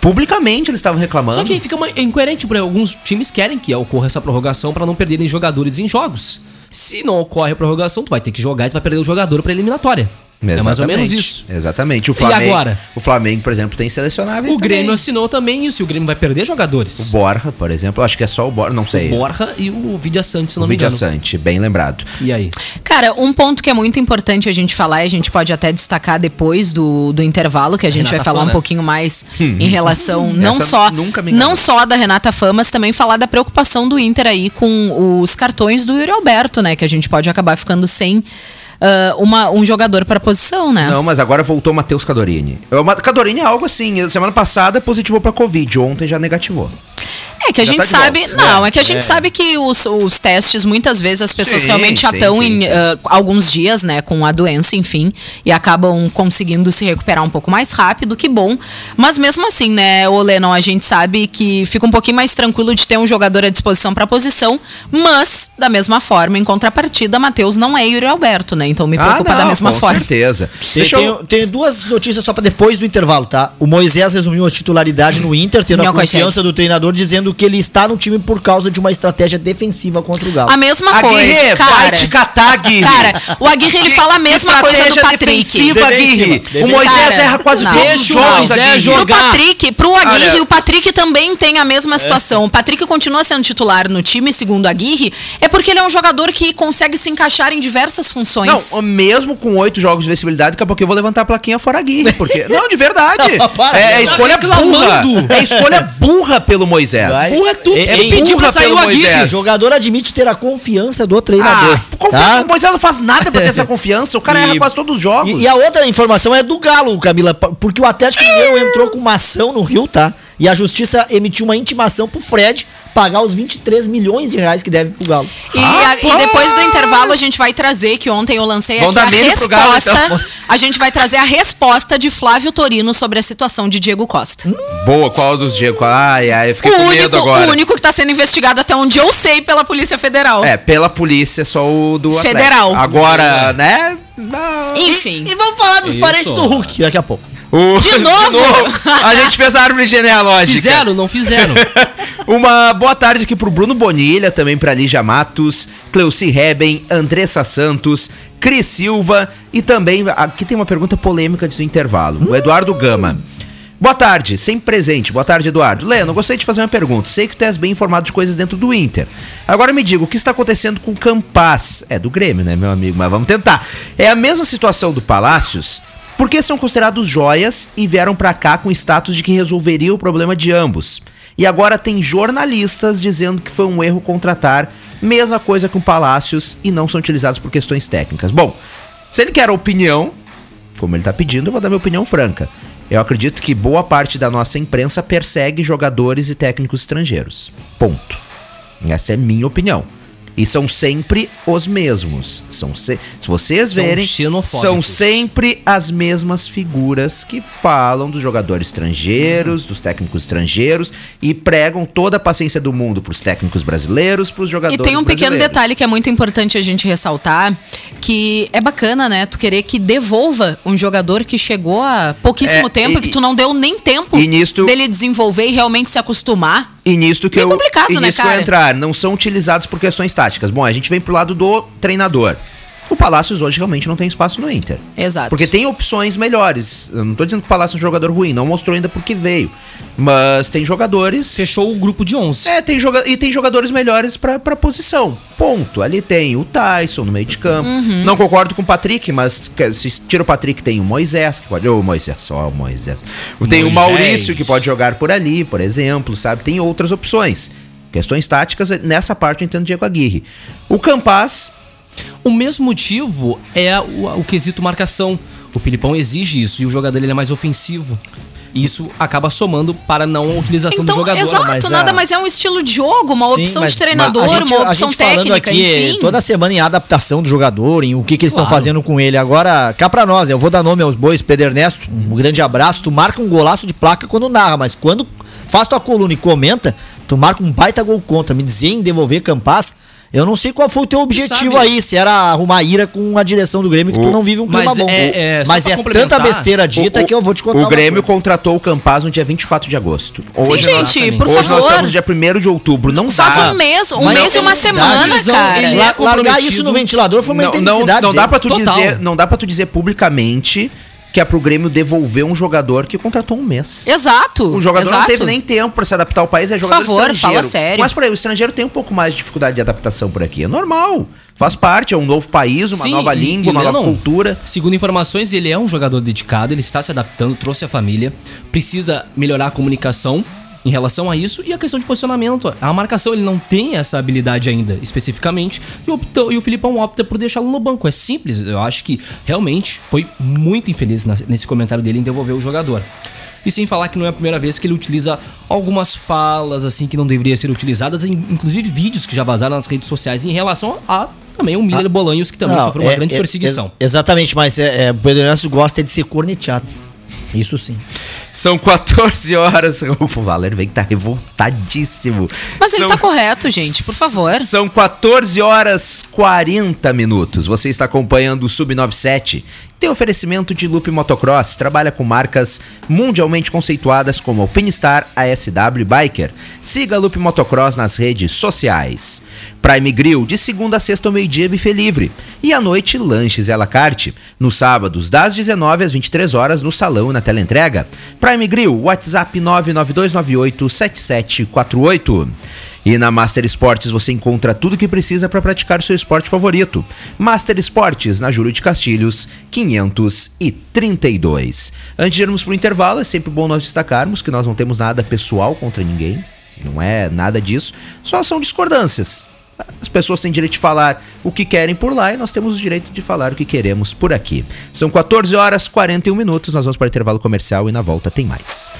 Publicamente eles estavam reclamando. Só que fica uma- incoerente, porque alguns times querem que ocorra essa prorrogação pra não perderem jogadores em jogos. Se não ocorre a prorrogação, tu vai ter que jogar e tu vai perder o jogador pra eliminatória. É mais ou menos Exatamente, isso. Exatamente. O Flamengo, agora? O Flamengo, por exemplo, tem selecionáveis. O Grêmio também. assinou também isso, e o Grêmio vai perder O jogadores. Borja, por exemplo, acho que é só o Borja, não sei. O Borja e o Vidia Sante, se o não me Vidia engano. Sante, bem lembrado. E aí? Cara, um ponto que é muito importante a gente falar, e a gente pode até destacar depois do, do intervalo, que a gente Renata vai falar um pouquinho mais em relação não Essa só não só da Renata Fã, mas também falar da preocupação do Inter aí com os cartões do Yuri Alberto, né? Que a gente pode acabar ficando sem ah, uma, um jogador para posição, né? Não, mas agora voltou o Matheus Cadorini. Ma- Cadorini é algo assim, semana passada positivou pra Covid, ontem já negativou. É que a Já gente tá de sabe. volta. Não, é, É, que a gente é. sabe que os, os testes, muitas vezes, as pessoas Sim, realmente já sim, estão sim, em ah, alguns dias, né, com a doença, enfim, e acabam conseguindo se recuperar um pouco mais rápido, que bom. Mas mesmo assim, né, ô Lennon, a gente sabe que fica um pouquinho mais tranquilo de ter um jogador à disposição para posição, mas, da mesma forma, em contrapartida, Matheus não é Yuri Alberto, né? Então me preocupa da mesma Ah, com forma. certeza. Tem, Deixa eu... tenho- tenho duas notícias só pra depois do intervalo, tá? O Moisés resumiu a titularidade no Inter, tendo a Não confiança do treinador, dizendo que ele está no time por causa de uma estratégia defensiva contra o Galo. A mesma Aguirre, coisa, vai cara. te catar, Aguirre. Cara, o Aguirre ele fala a mesma coisa do Estratégia Patrick. defensiva, Aguirre. O Moisés Cara, erra quase não. todos os jogos, Moisés Aguirre. jogar. Pro Patrick, pro Aguirre, Olha- o Patrick também tem a mesma situação. O Patrick continua sendo titular no time, segundo Aguirre, é porque ele é um jogador que consegue se encaixar em diversas funções. Não, mesmo com oito jogos de vencibilidade, daqui a pouco eu vou levantar a plaquinha fora Aguirre. Porque... Não, de verdade. Para, é, é tá escolha burra. reclamando. É escolha burra pelo Moisés. Vai. Burra é tu É- que é pediu pra sair o Aguirre. Moisés. O jogador admite ter a confiança do treinador. Ah, confia, tá? O Moisés não faz nada pra ter essa confiança. O cara E- erra quase todos os jogos. E, e a outra informação é do Galo, Camila, porque o Atlético Mineiro entrou com uma ação no Rio, tá? E a justiça emitiu uma intimação pro Fred pagar os 23 milhões de reais que deve pro Galo. E, a- e depois do intervalo a gente vai trazer, que ontem eu lancei Vão aqui a pro Galo, resposta. então. A gente vai trazer a resposta de Flávio Torino sobre a situação de Diego Costa. Boa, qual dos dias? Ai, ai, eu fiquei O único, medo agora. o único que tá sendo investigado até onde eu sei pela Polícia Federal. É, pela polícia, só o do Atlético. Federal. Agora, né? não. Enfim. E vamos falar dos Isso. parentes do Hulk daqui a pouco. O- De novo? A gente fez a árvore genealógica. Fizeram, não fizeram. Uma boa tarde aqui pro Bruno Bonilha, também pra Lígia Matos, Cleuci Reben, Andressa Santos, Cris Silva e também, aqui tem uma pergunta polêmica antes do intervalo, o Eduardo Gama. Boa tarde, sempre presente. Boa tarde, Eduardo. Leno, gostaria de fazer uma pergunta. Sei que tu és bem informado de coisas dentro do Inter. Agora me diga, o que está acontecendo com o Campaz? É do Grêmio, né, meu amigo? Mas vamos tentar. É a mesma situação do Palácios? Porque são considerados joias e vieram pra cá com status de que resolveria o problema de ambos. E agora tem jornalistas dizendo que foi um erro contratar, mesma coisa com Palácios, e não são utilizados por questões técnicas. Bom, se ele quer a opinião, como ele tá pedindo, eu vou dar minha opinião franca. Eu acredito que boa parte da nossa imprensa persegue jogadores e técnicos estrangeiros. Ponto. Essa é minha opinião. E são sempre os mesmos. São se, se vocês São verem, são sempre as mesmas figuras que falam dos jogadores estrangeiros, dos técnicos estrangeiros e pregam toda a paciência do mundo pros técnicos brasileiros, pros E jogadores tem um pequeno detalhe que é muito importante a gente ressaltar, que é bacana, né? Tu querer que devolva um jogador que chegou há pouquíssimo É, tempo e- e que tu não deu nem tempo e nisto- dele desenvolver e realmente se acostumar. E nisto que Bem eu, complicado, e né, que eu cara? entrar, não são utilizados por questões táticas. Bom, a gente vem pro lado do treinador. O Palácios hoje realmente não tem espaço no Inter. Exato. Porque tem opções melhores. Eu não tô dizendo que o Palácio é um jogador ruim, não mostrou ainda porque veio. Mas tem jogadores. Fechou o grupo de 11. É, tem joga e tem jogadores melhores pra, pra posição. Ponto. Ali tem o Tyson no meio de campo. Uhum. Não concordo com o Patrick, mas se tira o Patrick, tem o Moisés, que pode. Ô, Moisés, só o Moisés. Tem o Moisés. Maurício, que pode jogar por ali, por exemplo, sabe? Tem outras opções. Questões táticas, nessa parte eu entendo o Diego Aguirre. O Campaz, O mesmo motivo é o, o quesito marcação. O Filipão exige isso e o jogador ele é mais ofensivo. E isso acaba somando para não a utilização Então, do jogador. exato, mas nada a- mais é um estilo de jogo, uma Sim, opção mas- de treinador, gente- uma a opção gente falando técnica, aqui enfim. toda semana em adaptação do jogador, em o que, que eles estão Claro. fazendo com ele. Agora, cá pra nós, eu vou dar nome aos bois, Pedro Ernesto, um grande abraço. Tu marca um golaço de placa quando narra, mas quando faz tua coluna e comenta, tu marca um baita gol contra. Me dizer em devolver Campaz, eu não sei qual foi o teu objetivo sabe- aí, se era arrumar ira com a direção do Grêmio, que tu O- não vive um clima Mas bom. é- é, mas é tanta besteira dita que eu vou te contar O uma Grêmio coisa. contratou o Campaz no dia 24 de agosto. Sim, Hoje nós- gente, por hoje nós favor. estamos no dia 1 de outubro. Não Faz dá. um mês, um Mas mês e uma não semana, cara. ele é La- largar isso no ventilador foi uma não, não, infelicidade não dá pra tu Total. dizer, não dá para tu dizer publicamente que é pro Grêmio devolver um jogador que contratou um mês. Exato. O jogador exato. não teve nem tempo pra se adaptar ao país, é jogador favor, estrangeiro. fala sério. Mas por aí, o estrangeiro tem um pouco mais de dificuldade de adaptação por aqui. É normal. Faz parte, é um novo país, uma Sim, nova e- língua, e uma nova Lennon, cultura. Segundo informações, ele é um jogador dedicado, ele está se adaptando, trouxe a família, precisa melhorar a comunicação em relação a isso e a questão de posicionamento. A marcação, ele não tem essa habilidade ainda, especificamente, e, optou- e o Filipão opta por deixá-lo no banco. É simples, eu acho que realmente foi muito infeliz nesse comentário dele em devolver o jogador. E sem falar que não é a primeira vez que ele utiliza algumas falas assim que não deveriam ser utilizadas, in- inclusive vídeos que já vazaram nas redes sociais em relação a também o Miller Bolanhos, que também Não, sofreu uma é- grande é- perseguição. ex- exatamente, mas é, é, o Pedro Ernesto gosta de ser corneteado. Isso sim. São 14 horas. O Valério vem que tá revoltadíssimo. Mas ele São- tá correto, gente, por favor. São 14 horas 40 minutos. Você está acompanhando o Sub97. Tem oferecimento de Loop Motocross, trabalha com marcas mundialmente conceituadas como Alpinistar, ASW Biker. Siga Loop Motocross nas redes sociais. Prime Grill, de segunda a sexta ao meio-dia, buffet livre. E à noite, lanches e à la carte. Nos sábados, das 19 às 23 horas, no salão e na teleentrega. Prime Grill, WhatsApp 992987748. E na Master Esportes você encontra tudo o que precisa para praticar seu esporte favorito. Master Esportes, na Júlio de Castilhos, 532. Antes de irmos para o intervalo, é sempre bom nós destacarmos que nós não temos nada pessoal contra ninguém. Não é nada disso. Só são discordâncias. As pessoas têm direito de falar o que querem por lá e nós temos o direito de falar o que queremos por aqui. São 14 horas 41 minutos, nós vamos para o intervalo comercial e na volta tem mais.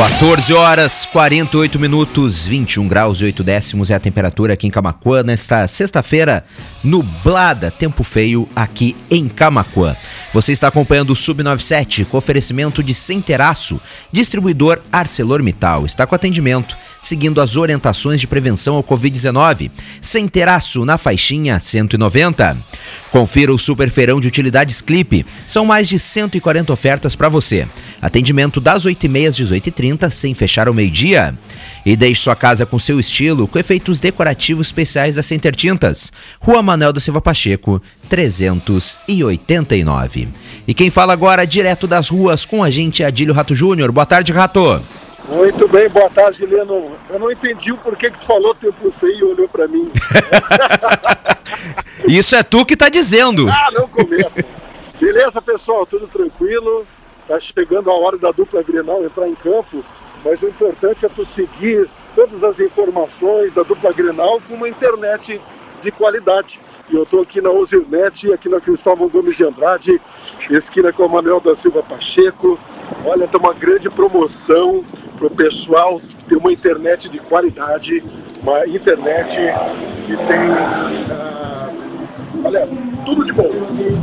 14 horas 48 minutos, 21 graus e 8 décimos é a temperatura aqui em Camacuã nesta sexta-feira nublada, tempo feio aqui em Camacuã. Você está acompanhando o Sub97 com oferecimento de Centeraço, distribuidor ArcelorMittal. Está com atendimento, seguindo as orientações de prevenção ao Covid-19. Centeraço na faixinha 190. Confira o Super Feirão de Utilidades Clipe. São mais de 140 ofertas para você. Atendimento das 8h30 às 18h30, sem fechar ao meio-dia. E deixe sua casa com seu estilo, com efeitos decorativos especiais da Center Tintas. Rua Manuel da Silva Pacheco, 389. E quem fala agora direto das ruas com a gente é Adílio Rato Júnior. Boa tarde, Rato. Muito bem, boa tarde, Leno. Eu não entendi o porquê que tu falou tempo feio e olhou pra mim. Isso é tu que tá dizendo. Ah, não começa. Beleza, pessoal, tudo tranquilo. Tá chegando a hora da dupla Grenal entrar em campo, mas o importante é tu seguir todas as informações da dupla Grenal com uma internet de qualidade. E eu estou aqui na Ozirnet, aqui na Cristóvão Gomes de Andrade, esquina com o Manuel da Silva Pacheco. Olha, tem uma grande promoção para o pessoal ter uma internet de qualidade, uma internet que tem, ah, olha, tudo de bom.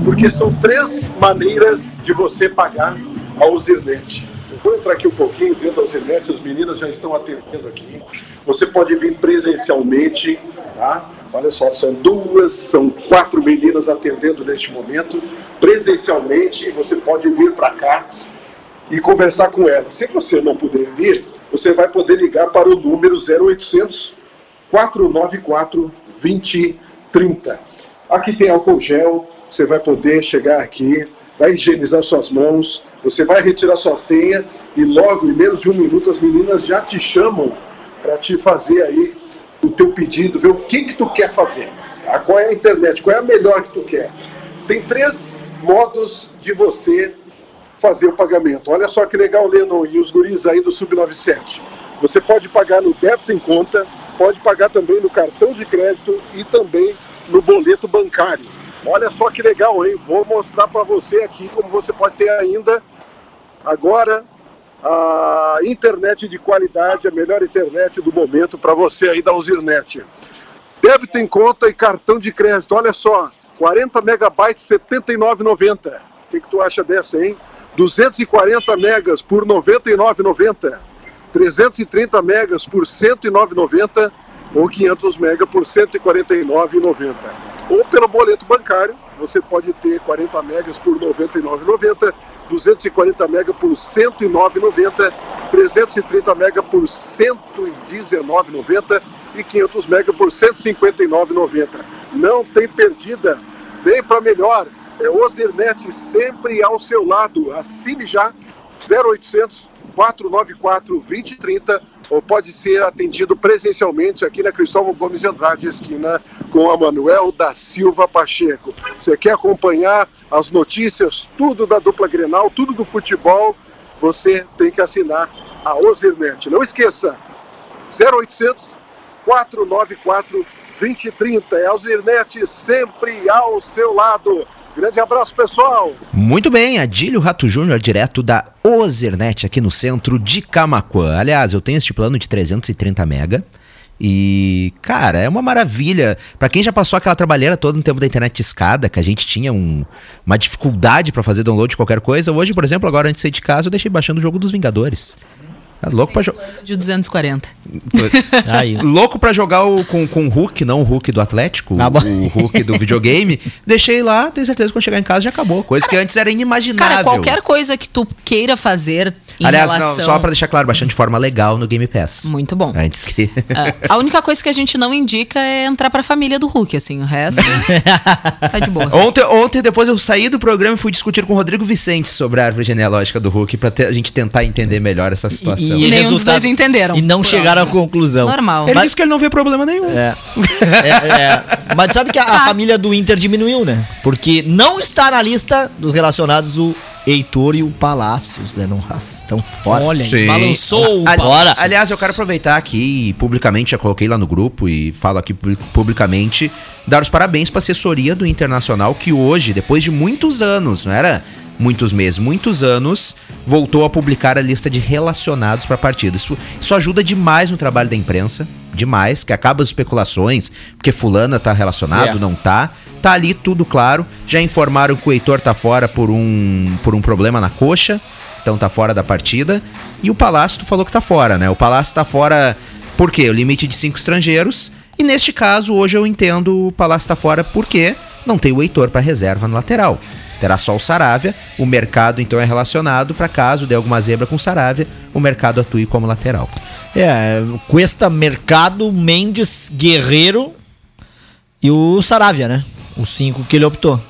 Porque são três maneiras de você pagar a Ozirnet. Vou aqui um pouquinho dentro da Ozirnet, as meninas já estão atendendo aqui. Você pode vir presencialmente, tá? Olha só, são duas, são quatro meninas atendendo neste momento. Presencialmente, você pode vir para cá e conversar com elas. Se você não puder vir, você vai poder ligar para o número 0800 494 2030. Aqui tem álcool gel, você vai poder chegar aqui, vai higienizar suas mãos, você vai retirar sua senha e logo, em menos de um minuto, as meninas já te chamam para te fazer aí o teu pedido, ver o que que tu quer fazer. Tá? Qual é a internet, qual é a melhor que tu quer. Tem três modos de você fazer o pagamento. Olha só que legal, Lennon e os guris aí do Sub97. Você pode pagar no débito em conta, pode pagar também no cartão de crédito e também no boleto bancário. Olha só que legal, hein? Vou mostrar para você aqui como você pode ter ainda agora a internet de qualidade, a melhor internet do momento para você aí da Usirnet. Débito em conta e cartão de crédito, olha só, 40 megabytes, R$ 79,90. O que, que tu acha dessa, hein? 240 megas por R$ 99,90. 330 megas por R$ 109,90 ou 500 megas por R$ 149,90. Ou pelo boleto bancário, você pode ter 40 megas por R$ 99,90, 240 mega por R$ 109,90, 330 mega por R$ 119,90 e 500 mega por R$ 159,90. Não tem perdida, vem para melhor. É Ozirnet sempre ao seu lado. Assine já 0800 494 2030 ou pode ser atendido presencialmente aqui na Cristóvão Gomes de Andrade, esquina com a Manuel da Silva Pacheco. Você quer acompanhar as notícias, tudo da dupla Grenal, tudo do futebol, você tem que assinar a Ozirnet. Não esqueça, 0800 494 2030. É a Ozirnet sempre ao seu lado. Grande abraço, pessoal. Muito bem, Adílio Rato Júnior, direto da Ozernet, aqui no centro de Camacuã. Aliás, eu tenho este plano de 330 mega. E, cara, é uma maravilha. Pra quem já passou aquela trabalheira toda no tempo da internet escada, que a gente tinha um- uma dificuldade pra fazer download de qualquer coisa. Hoje, por exemplo, agora antes de sair de casa, eu deixei baixando o jogo dos Vingadores. Tá louco pra jogar. De 240. Aí. Louco pra jogar o, com, com o Hulk, não o Hulk do Atlético, Ah, o Hulk do videogame. Deixei lá, tenho certeza que quando chegar em casa já acabou. Coisa que antes era inimaginável. Cara, qualquer coisa que tu queira fazer Aliás, não, relação... só pra deixar claro, baixando de forma legal no Game Pass. Muito bom. Antes que. Ah, a única coisa que a gente não indica é entrar pra família do Hulk, assim. O resto tá de boa. Ontem, ontem, depois eu saí do programa e fui discutir com o Rodrigo Vicente sobre a árvore genealógica do Hulk pra ter- a gente tentar entender melhor essa situação. E nenhum dos dois entenderam. E não chegaram à conclusão. Normal. Ele Mas- disse que ele não vê problema nenhum. É. É, é. Mas sabe que a, a Ah. família do Inter diminuiu, né? Porque não está na lista dos relacionados o Heitor e o Palácios, né? Não estão fora. Olha, Sim. balançou o Ali- Palácios. Aliás, eu quero aproveitar aqui e publicamente já coloquei lá no grupo e falo aqui pu- publicamente dar os parabéns para a assessoria do Internacional que hoje, depois de muitos anos, não era muitos meses, muitos anos, voltou a publicar a lista de relacionados para a partida. Isso, isso ajuda demais no trabalho da imprensa, demais, que acaba as especulações, porque fulana tá relacionado, É. não tá. Tá ali tudo claro. Já informaram que o Heitor tá fora por um por um problema na coxa então tá fora da partida. E o Palácio, tu falou que tá fora, né? O Palácio tá fora por quê? O limite de cinco estrangeiros. E neste caso, hoje eu entendo o Palácio tá fora porque não tem o Heitor para reserva na lateral. Terá só o Saravia. O mercado então é relacionado para caso dê alguma zebra com o Saravia, o mercado atue como lateral. É, Cuesta, Mercado, Mendes, Guerreiro e o Saravia, né? Os cinco que ele optou.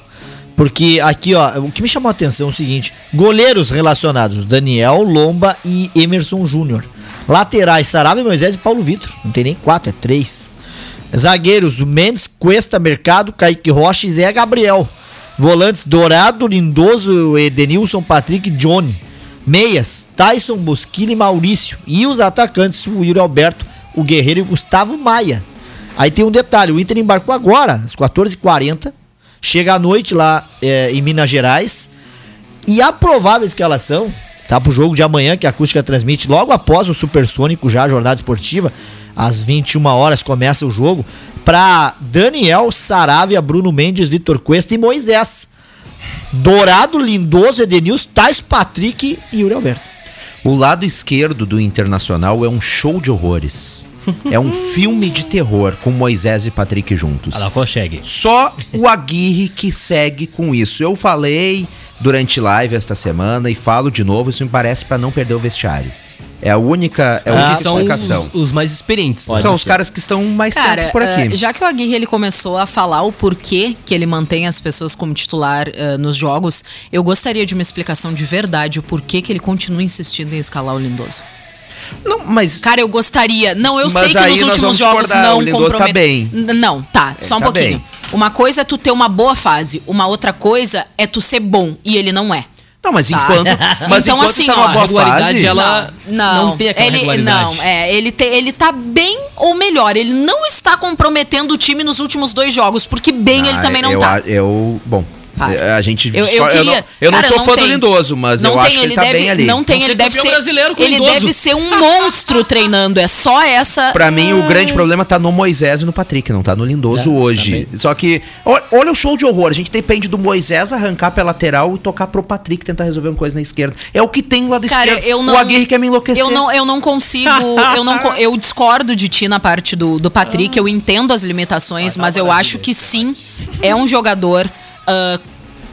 Porque aqui, ó, o que me chamou a atenção é o seguinte: goleiros relacionados, Daniel, Lomba e Emerson Júnior. Laterais, Saravia, Moisés e Paulo Vitor. Não tem nem quatro, é três. Zagueiros, Mendes, Cuesta, Mercado, Kaique Rocha e Zé Gabriel. Volantes, Dourado, Lindoso, Edenilson, Patrick e Johnny. Meias, Tyson, Bosquilha e Maurício. E os atacantes, o Yuri Alberto, o Guerreiro e o Gustavo Maia. Aí tem um detalhe, o Inter embarcou agora, às 14h40, chega à noite lá é, em Minas Gerais, e a provável escalação, tá, pro jogo de amanhã, que a Acústica transmite logo após o Supersônico, já a jornada esportiva, às 21 horas começa o jogo, pra Daniel, Saravia, Bruno Mendes, Vitor Cuesta e Moisés. Dourado, Lindoso, Edenilson, Tais Patrick e Yuri Alberto. O lado esquerdo do Internacional é um show de horrores. É um filme de terror com Moisés e Patrick juntos. Lá, consegue. Só o Aguirre que segue com isso. Eu falei durante live esta semana e falo de novo, isso me parece para não perder o vestiário. É a única, é a Ah, única São explicação. os, os mais experientes. Pode São os ser. caras que estão mais Cara, tempo por aqui. eh, já que o Aguirre ele começou a falar o porquê que ele mantém as pessoas como titular eh, nos jogos, eu gostaria de uma explicação de verdade o porquê que ele continua insistindo em escalar o Lindoso. Não, mas Cara, eu gostaria. Não, eu sei que nos últimos jogos não Lindoso tá bem. Não, tá, só um tá pouquinho. bem. Uma coisa é tu ter uma boa fase, uma outra coisa é tu ser bom e ele não é. Não, mas Tá. enquanto, mas Então, enquanto assim, tá numa ó, boa regularidade, fase, ela- não, não tem aquela ele, regularidade. Não, é, ele, te- ele tá bem ou melhor, ele não está comprometendo o time nos últimos dois jogos, porque bem ele Ah, também não eu, tá. Eu, bom, Para. a gente Eu, eu queria. não, eu não cara, sou fã tem. do Lindoso, mas não eu tem, acho que ele tá deve, bem ali. Não tem, Vamos ele ser deve ser. brasileiro com ele Lindoso. deve ser um monstro treinando. É só essa. Pra mim, o grande problema tá no Moisés e no Patrick, não tá no Lindoso É, hoje. Só que, ó- olha o show de horror. A gente depende do Moisés arrancar pela lateral e tocar pro Patrick tentar resolver uma coisa na esquerda. É o que tem lá da Cara, esquerda. eu não. o Aguirre quer me enlouquecer. Eu não, eu não consigo. eu, não, eu discordo de ti na parte do, do Patrick. Eu entendo as limitações, mas eu acho que sim, é um jogador ah,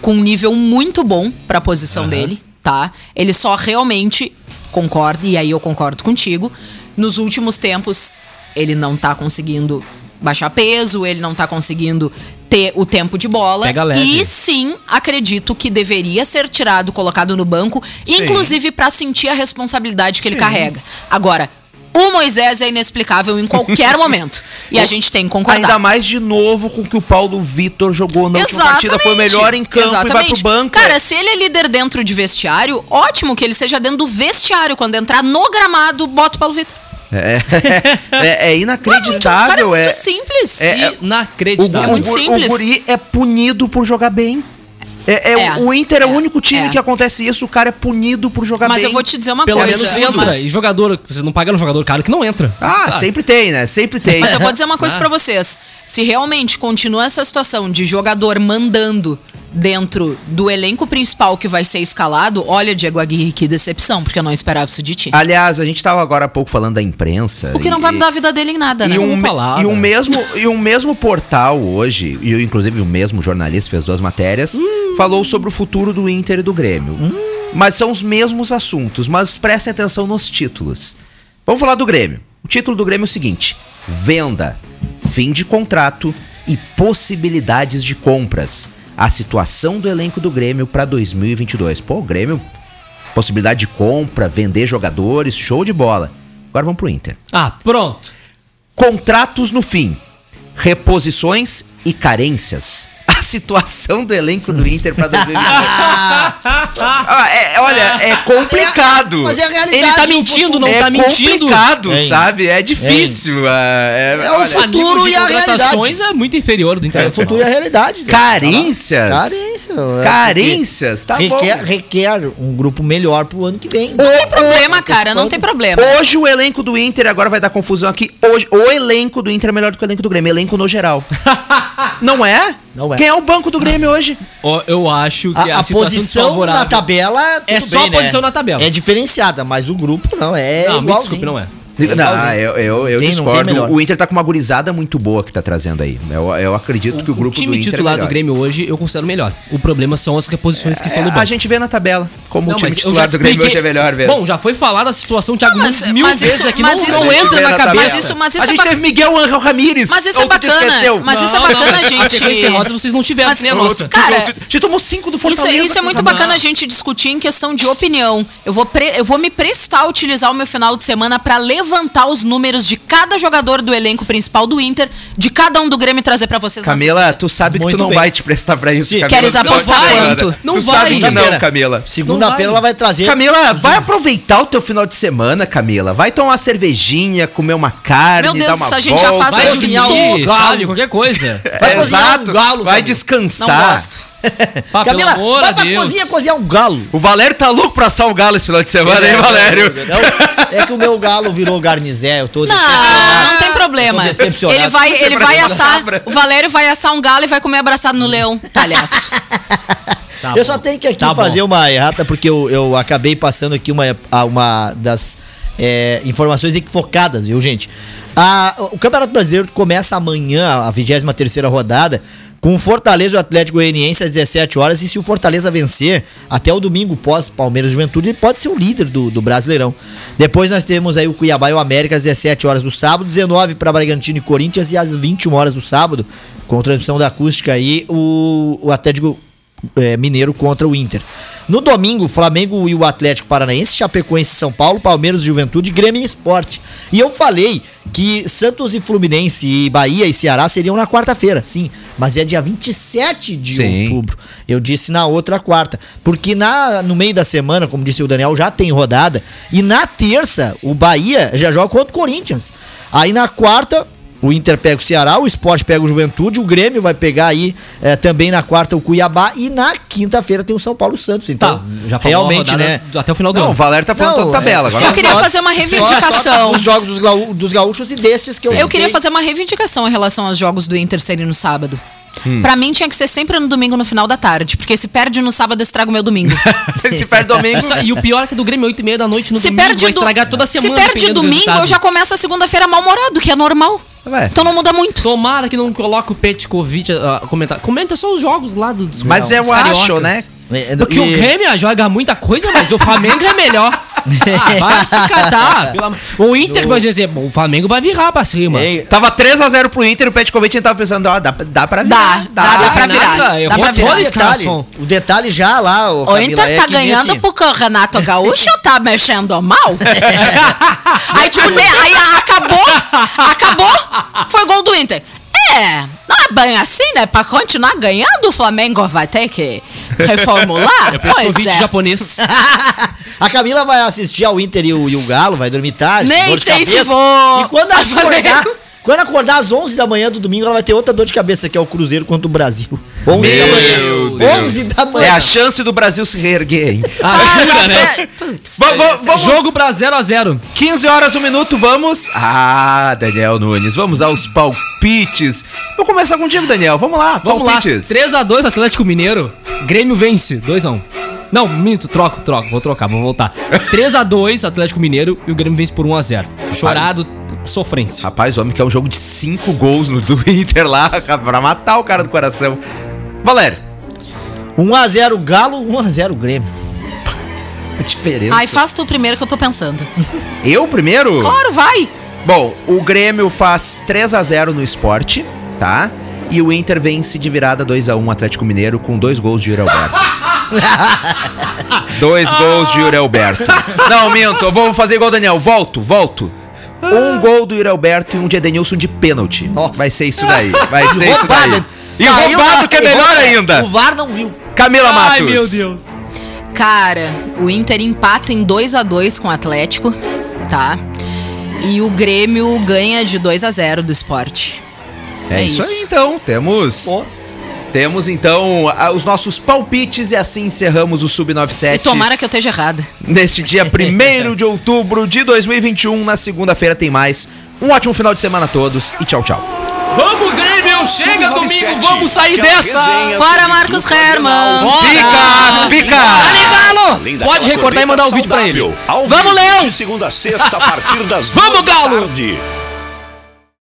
com um nível muito bom pra posição dele, tá? Ele só realmente concorda, e aí eu concordo contigo. Nos últimos tempos, ele não tá conseguindo baixar peso, ele não tá conseguindo ter o tempo de bola. E sim, acredito que deveria ser tirado, colocado no banco, inclusive pra sentir a responsabilidade que ele carrega. Agora, o Moisés é inexplicável em qualquer momento. E a gente tem que concordar. Ainda mais de novo com o que o Paulo Vitor jogou na última partida. Foi o melhor em campo e vai pro banco. Cara, se ele é líder dentro de vestiário, ótimo que ele seja dentro do vestiário. Quando entrar no gramado, bota o Paulo Vitor. É, é- é inacreditável. Cara, é é, muito simples. é- é- o, Inacreditável. É muito simples. o Guri é punido por jogar bem. É, é, É, o Inter é, o é, único time é. que acontece isso. O cara é punido por jogar Mas bem. eu vou te dizer uma Pelo coisa. menos entra. mas- E jogador, vocês não pagam no jogador caro que não entra. Ah, sempre tem, né? Sempre tem. Mas eu vou dizer uma coisa Ah. pra vocês. Se realmente continua essa situação de jogador mandando dentro do elenco principal que vai ser escalado, olha, Diego Aguirre, que decepção, porque eu não esperava isso de ti. Aliás, a gente tava agora há pouco falando da imprensa. o que não e- vai mudar a vida dele em nada, né? E um, Vamos me- falar, e um né? mesmo e um mesmo portal hoje, e inclusive o mesmo jornalista fez duas matérias, Hum. Falou sobre o futuro do Inter e do Grêmio. Mas são os mesmos assuntos, mas prestem atenção nos títulos. Vamos falar do Grêmio. O título do Grêmio é o seguinte: Venda, fim de contrato e possibilidades de compras. A situação do elenco do Grêmio para 2022. Pô, o Grêmio possibilidade de compra, vender jogadores, show de bola. Agora vamos pro Inter. Ah, pronto. Contratos no fim, reposições e carências. Situação do elenco do Inter para 2022. Ah, é, olha, é complicado. Mas é a realidade. Ele tá mentindo, não é tá mentindo. complicado, Hein? sabe? É difícil. ah, É, É o olha, futuro. E a contratações é muito inferior do É, o futuro e a realidade. né? Carências? Carência. é, Carências? Tá porque bom. requer, requer um grupo melhor pro ano que vem. Não tem problema, cara, não tem problema. Hoje o elenco do Inter, agora vai dar confusão aqui. Hoje, o elenco do Inter é melhor do que o elenco do Grêmio. Elenco no geral. Não é? Não é. Quem é o banco do Grêmio hoje? Ó, Eu acho que a, A, a situação posição desfavorável... na tabela. É tudo só bem, a posição né? na tabela. É diferenciada, mas o grupo não. É. Não, me igualzinho. desculpe, não é. É Não, eu, eu, eu Tem, discordo. o Inter tá com uma gurizada muito boa que tá trazendo aí. Eu, eu acredito que o grupo o time do Inter titular é do. Grêmio hoje eu considero melhor. O problema são as reposições que estão no É, banco. a gente vê na tabela como Não, o time mas titular do Grêmio hoje é melhor, velho. Bom, já foi falada a situação Thiago Mas- Nunes mil mas vezes isso- aqui. mas não, isso- não entra na cabeça. Mas isso, mas isso a é gente ba- teve Miguel Angel Ramírez. Mas isso é bacana. esqueceu? Mas isso é bacana, mas A gente. sequência derrotas vocês não tiveram, Mas- a nossa. Cara, tu tomou cinco do Isso, Fortaleza. isso é muito bacana a gente discutir em questão de opinião. Eu vou, pre- eu vou me prestar a utilizar o meu final de semana pra levantar os números de cada jogador do elenco principal do Inter, de cada um do Grêmio e trazer pra vocês. na Camila, tu sabe que Muito tu não bem. vai te prestar pra isso. Camila. Queres apostar ser, quanto? Não tu vai. sabe que não. Camila. Não segunda-feira ela vai trazer. Camila, vai aproveitar o teu final de semana, Camila. Vai tomar uma cervejinha, comer uma carne, Meu Deus, dar uma isso a gente já volta. faz Vai cozinhar um galo. sabe? Qualquer coisa. Vai É, cozinhar exato. um galo, Vai Camila. Não descansar. gosto. Pá, Camila, pelo amor vai pra Deus. cozinha cozinhar um galo. O Valério tá louco pra assar o galo esse final de semana, hein, Valério? Não, é que o meu galo virou garnizé, eu tô Não, não tem problema. Ele vai, ele vai assar. O Valério vai assar um galo e vai comer abraçado no leão, palhaço. Tá eu bom. só tenho que aqui Tá fazer bom. uma errata, porque eu, eu acabei passando aqui uma, uma das é, informações equivocadas, viu, gente? A- o Campeonato Brasileiro começa amanhã, a 23 rodada, com o Fortaleza e o Atlético Goianiense às 17 horas. E se o Fortaleza vencer, até o domingo pós Palmeiras Juventude, ele pode ser o líder do, do Brasileirão. Depois nós temos aí o Cuiabá e o América às 17 horas do sábado, 19 para Bragantino e Corinthians e às 21 horas do sábado, com transmissão da acústica aí, o, o Atlético é, Mineiro contra o Inter. No domingo, Flamengo e o Atlético Paranaense, Chapecoense e São Paulo, Palmeiras e Juventude, Grêmio e Esporte. E eu falei que Santos e Fluminense e Bahia e Ceará seriam na quarta-feira, sim, mas é dia 27 de Sim. outubro. Eu disse na outra quarta, porque na, no meio da semana, como disse o Daniel, já tem rodada, e na terça o Bahia já joga contra o Corinthians. Aí na quarta, o Inter pega o Ceará, o Sport pega o Juventude, o Grêmio vai pegar aí eh, também na quarta o Cuiabá e na quinta-feira tem o São Paulo Santos. Então, Tá, já falou a realmente, né? Até o final do Não, o ano. Valério tá falando Não, toda tabela é- agora. Eu queria fazer uma reivindicação. Dos jogos dos, gaú- dos gaúchos e desses que eu Eu queria fazer uma reivindicação em relação aos jogos do Inter serem no sábado. Pra mim tinha que ser sempre no domingo no final da tarde, porque se perde no sábado estraga o meu domingo. Se perde domingo. Isso- e o pior é que do Grêmio 8 e meia da noite no se domingo perde vai do- estragar toda a semana. Se perde do domingo, resultado. eu já começo a segunda-feira mal-humorado, que é normal. Ué. Então não muda muito. Tomara que não coloque o Petkovic a a comentar. Comenta só os jogos lá dos Mas eu dos acho, né? É, Porque o e- Grêmio joga muita coisa, mas o Flamengo é melhor. Ah, vai se catar. pelo amor- O Inter, por exemplo, o Flamengo vai virar pra cima. Ei, Tava 3x0 pro Inter, o Petkovic tava pensando, ó, dá, dá pra virar. Dá, dá, dá pra Renato, virar. Dá pra virar. o detalhe, o detalhe já lá, o, O Inter é tá que ganhando nesse- porque o Renato Gaúcho tá mexendo mal. aí, tipo, né, aí acabou, acabou, foi gol do Inter. É, não é bem assim, né? Pra continuar ganhando, o Flamengo vai ter que reformular. É o pois é. japonês. a Camila vai assistir ao Inter e o, e o Galo, vai dormir tarde. Nem dor de sei se vou. E quando ela Tá acordar, quando acordar às 11 da manhã do domingo, ela vai ter outra dor de cabeça, que é o Cruzeiro contra o Brasil. 11 da Meu manhã. Deus. 11 da É manhã. a chance do Brasil se reerguer, hein? Ah, Ajuda, né? é, putz. Va- va- vamos, Jogo pra 0x0. 15 horas, um minuto, vamos. Ah, Daniel Nunes, vamos aos palpites. Vou começar contigo, Daniel. Vamos lá, Vamos palpites. lá. 3x2 Atlético Mineiro. Grêmio vence. 2x1. Não, minto, troco, troco. Vou trocar, vou voltar. 3x2 Atlético Mineiro e o Grêmio vence por 1x0. Chorado, sofrência. Rapaz, o homem quer um jogo de 5 gols no do Inter lá pra matar o cara do coração. Valério, 1x0 Galo, 1x0 Grêmio. a diferença. Ai, faz tu primeiro que eu tô pensando. Eu primeiro? Claro, vai. Bom, o Grêmio faz 3 a 0 no esporte, tá? E o Inter vence de virada 2 a 1 Atlético Mineiro com dois gols de Yuri Alberto. dois gols de Yuri Alberto. Não, minto, eu vou fazer igual o Daniel. Volto, volto. Um gol do Yuri Alberto e um de Edenilson de pênalti. Nossa. Vai ser isso daí. Vai ser isso daí. E Caiu roubado que é melhor o- ainda. O VAR não viu. Camila Matos. Ai, meu Deus. Cara, o Inter empata em 2 a 2 com o Atlético, tá? E o Grêmio ganha de 2 a 0 do esporte. É, É isso, isso. aí então. Temos Pô. Temos então os nossos palpites e assim encerramos o Sub E 97. tomara que eu esteja errada. Neste dia 1 de outubro de 2021, na segunda-feira tem mais. Um ótimo final de semana a todos e tchau, tchau. Vamos, Grêmio! Chega domingo, 97, vamos sair aquela dessa! Fora Marcos Herman! Fica, fica! Daquela Pode recortar e mandar o vídeo pra ele. Vamos, Leão! De segunda a sexta, a partir das Vamos, Galo! tarde.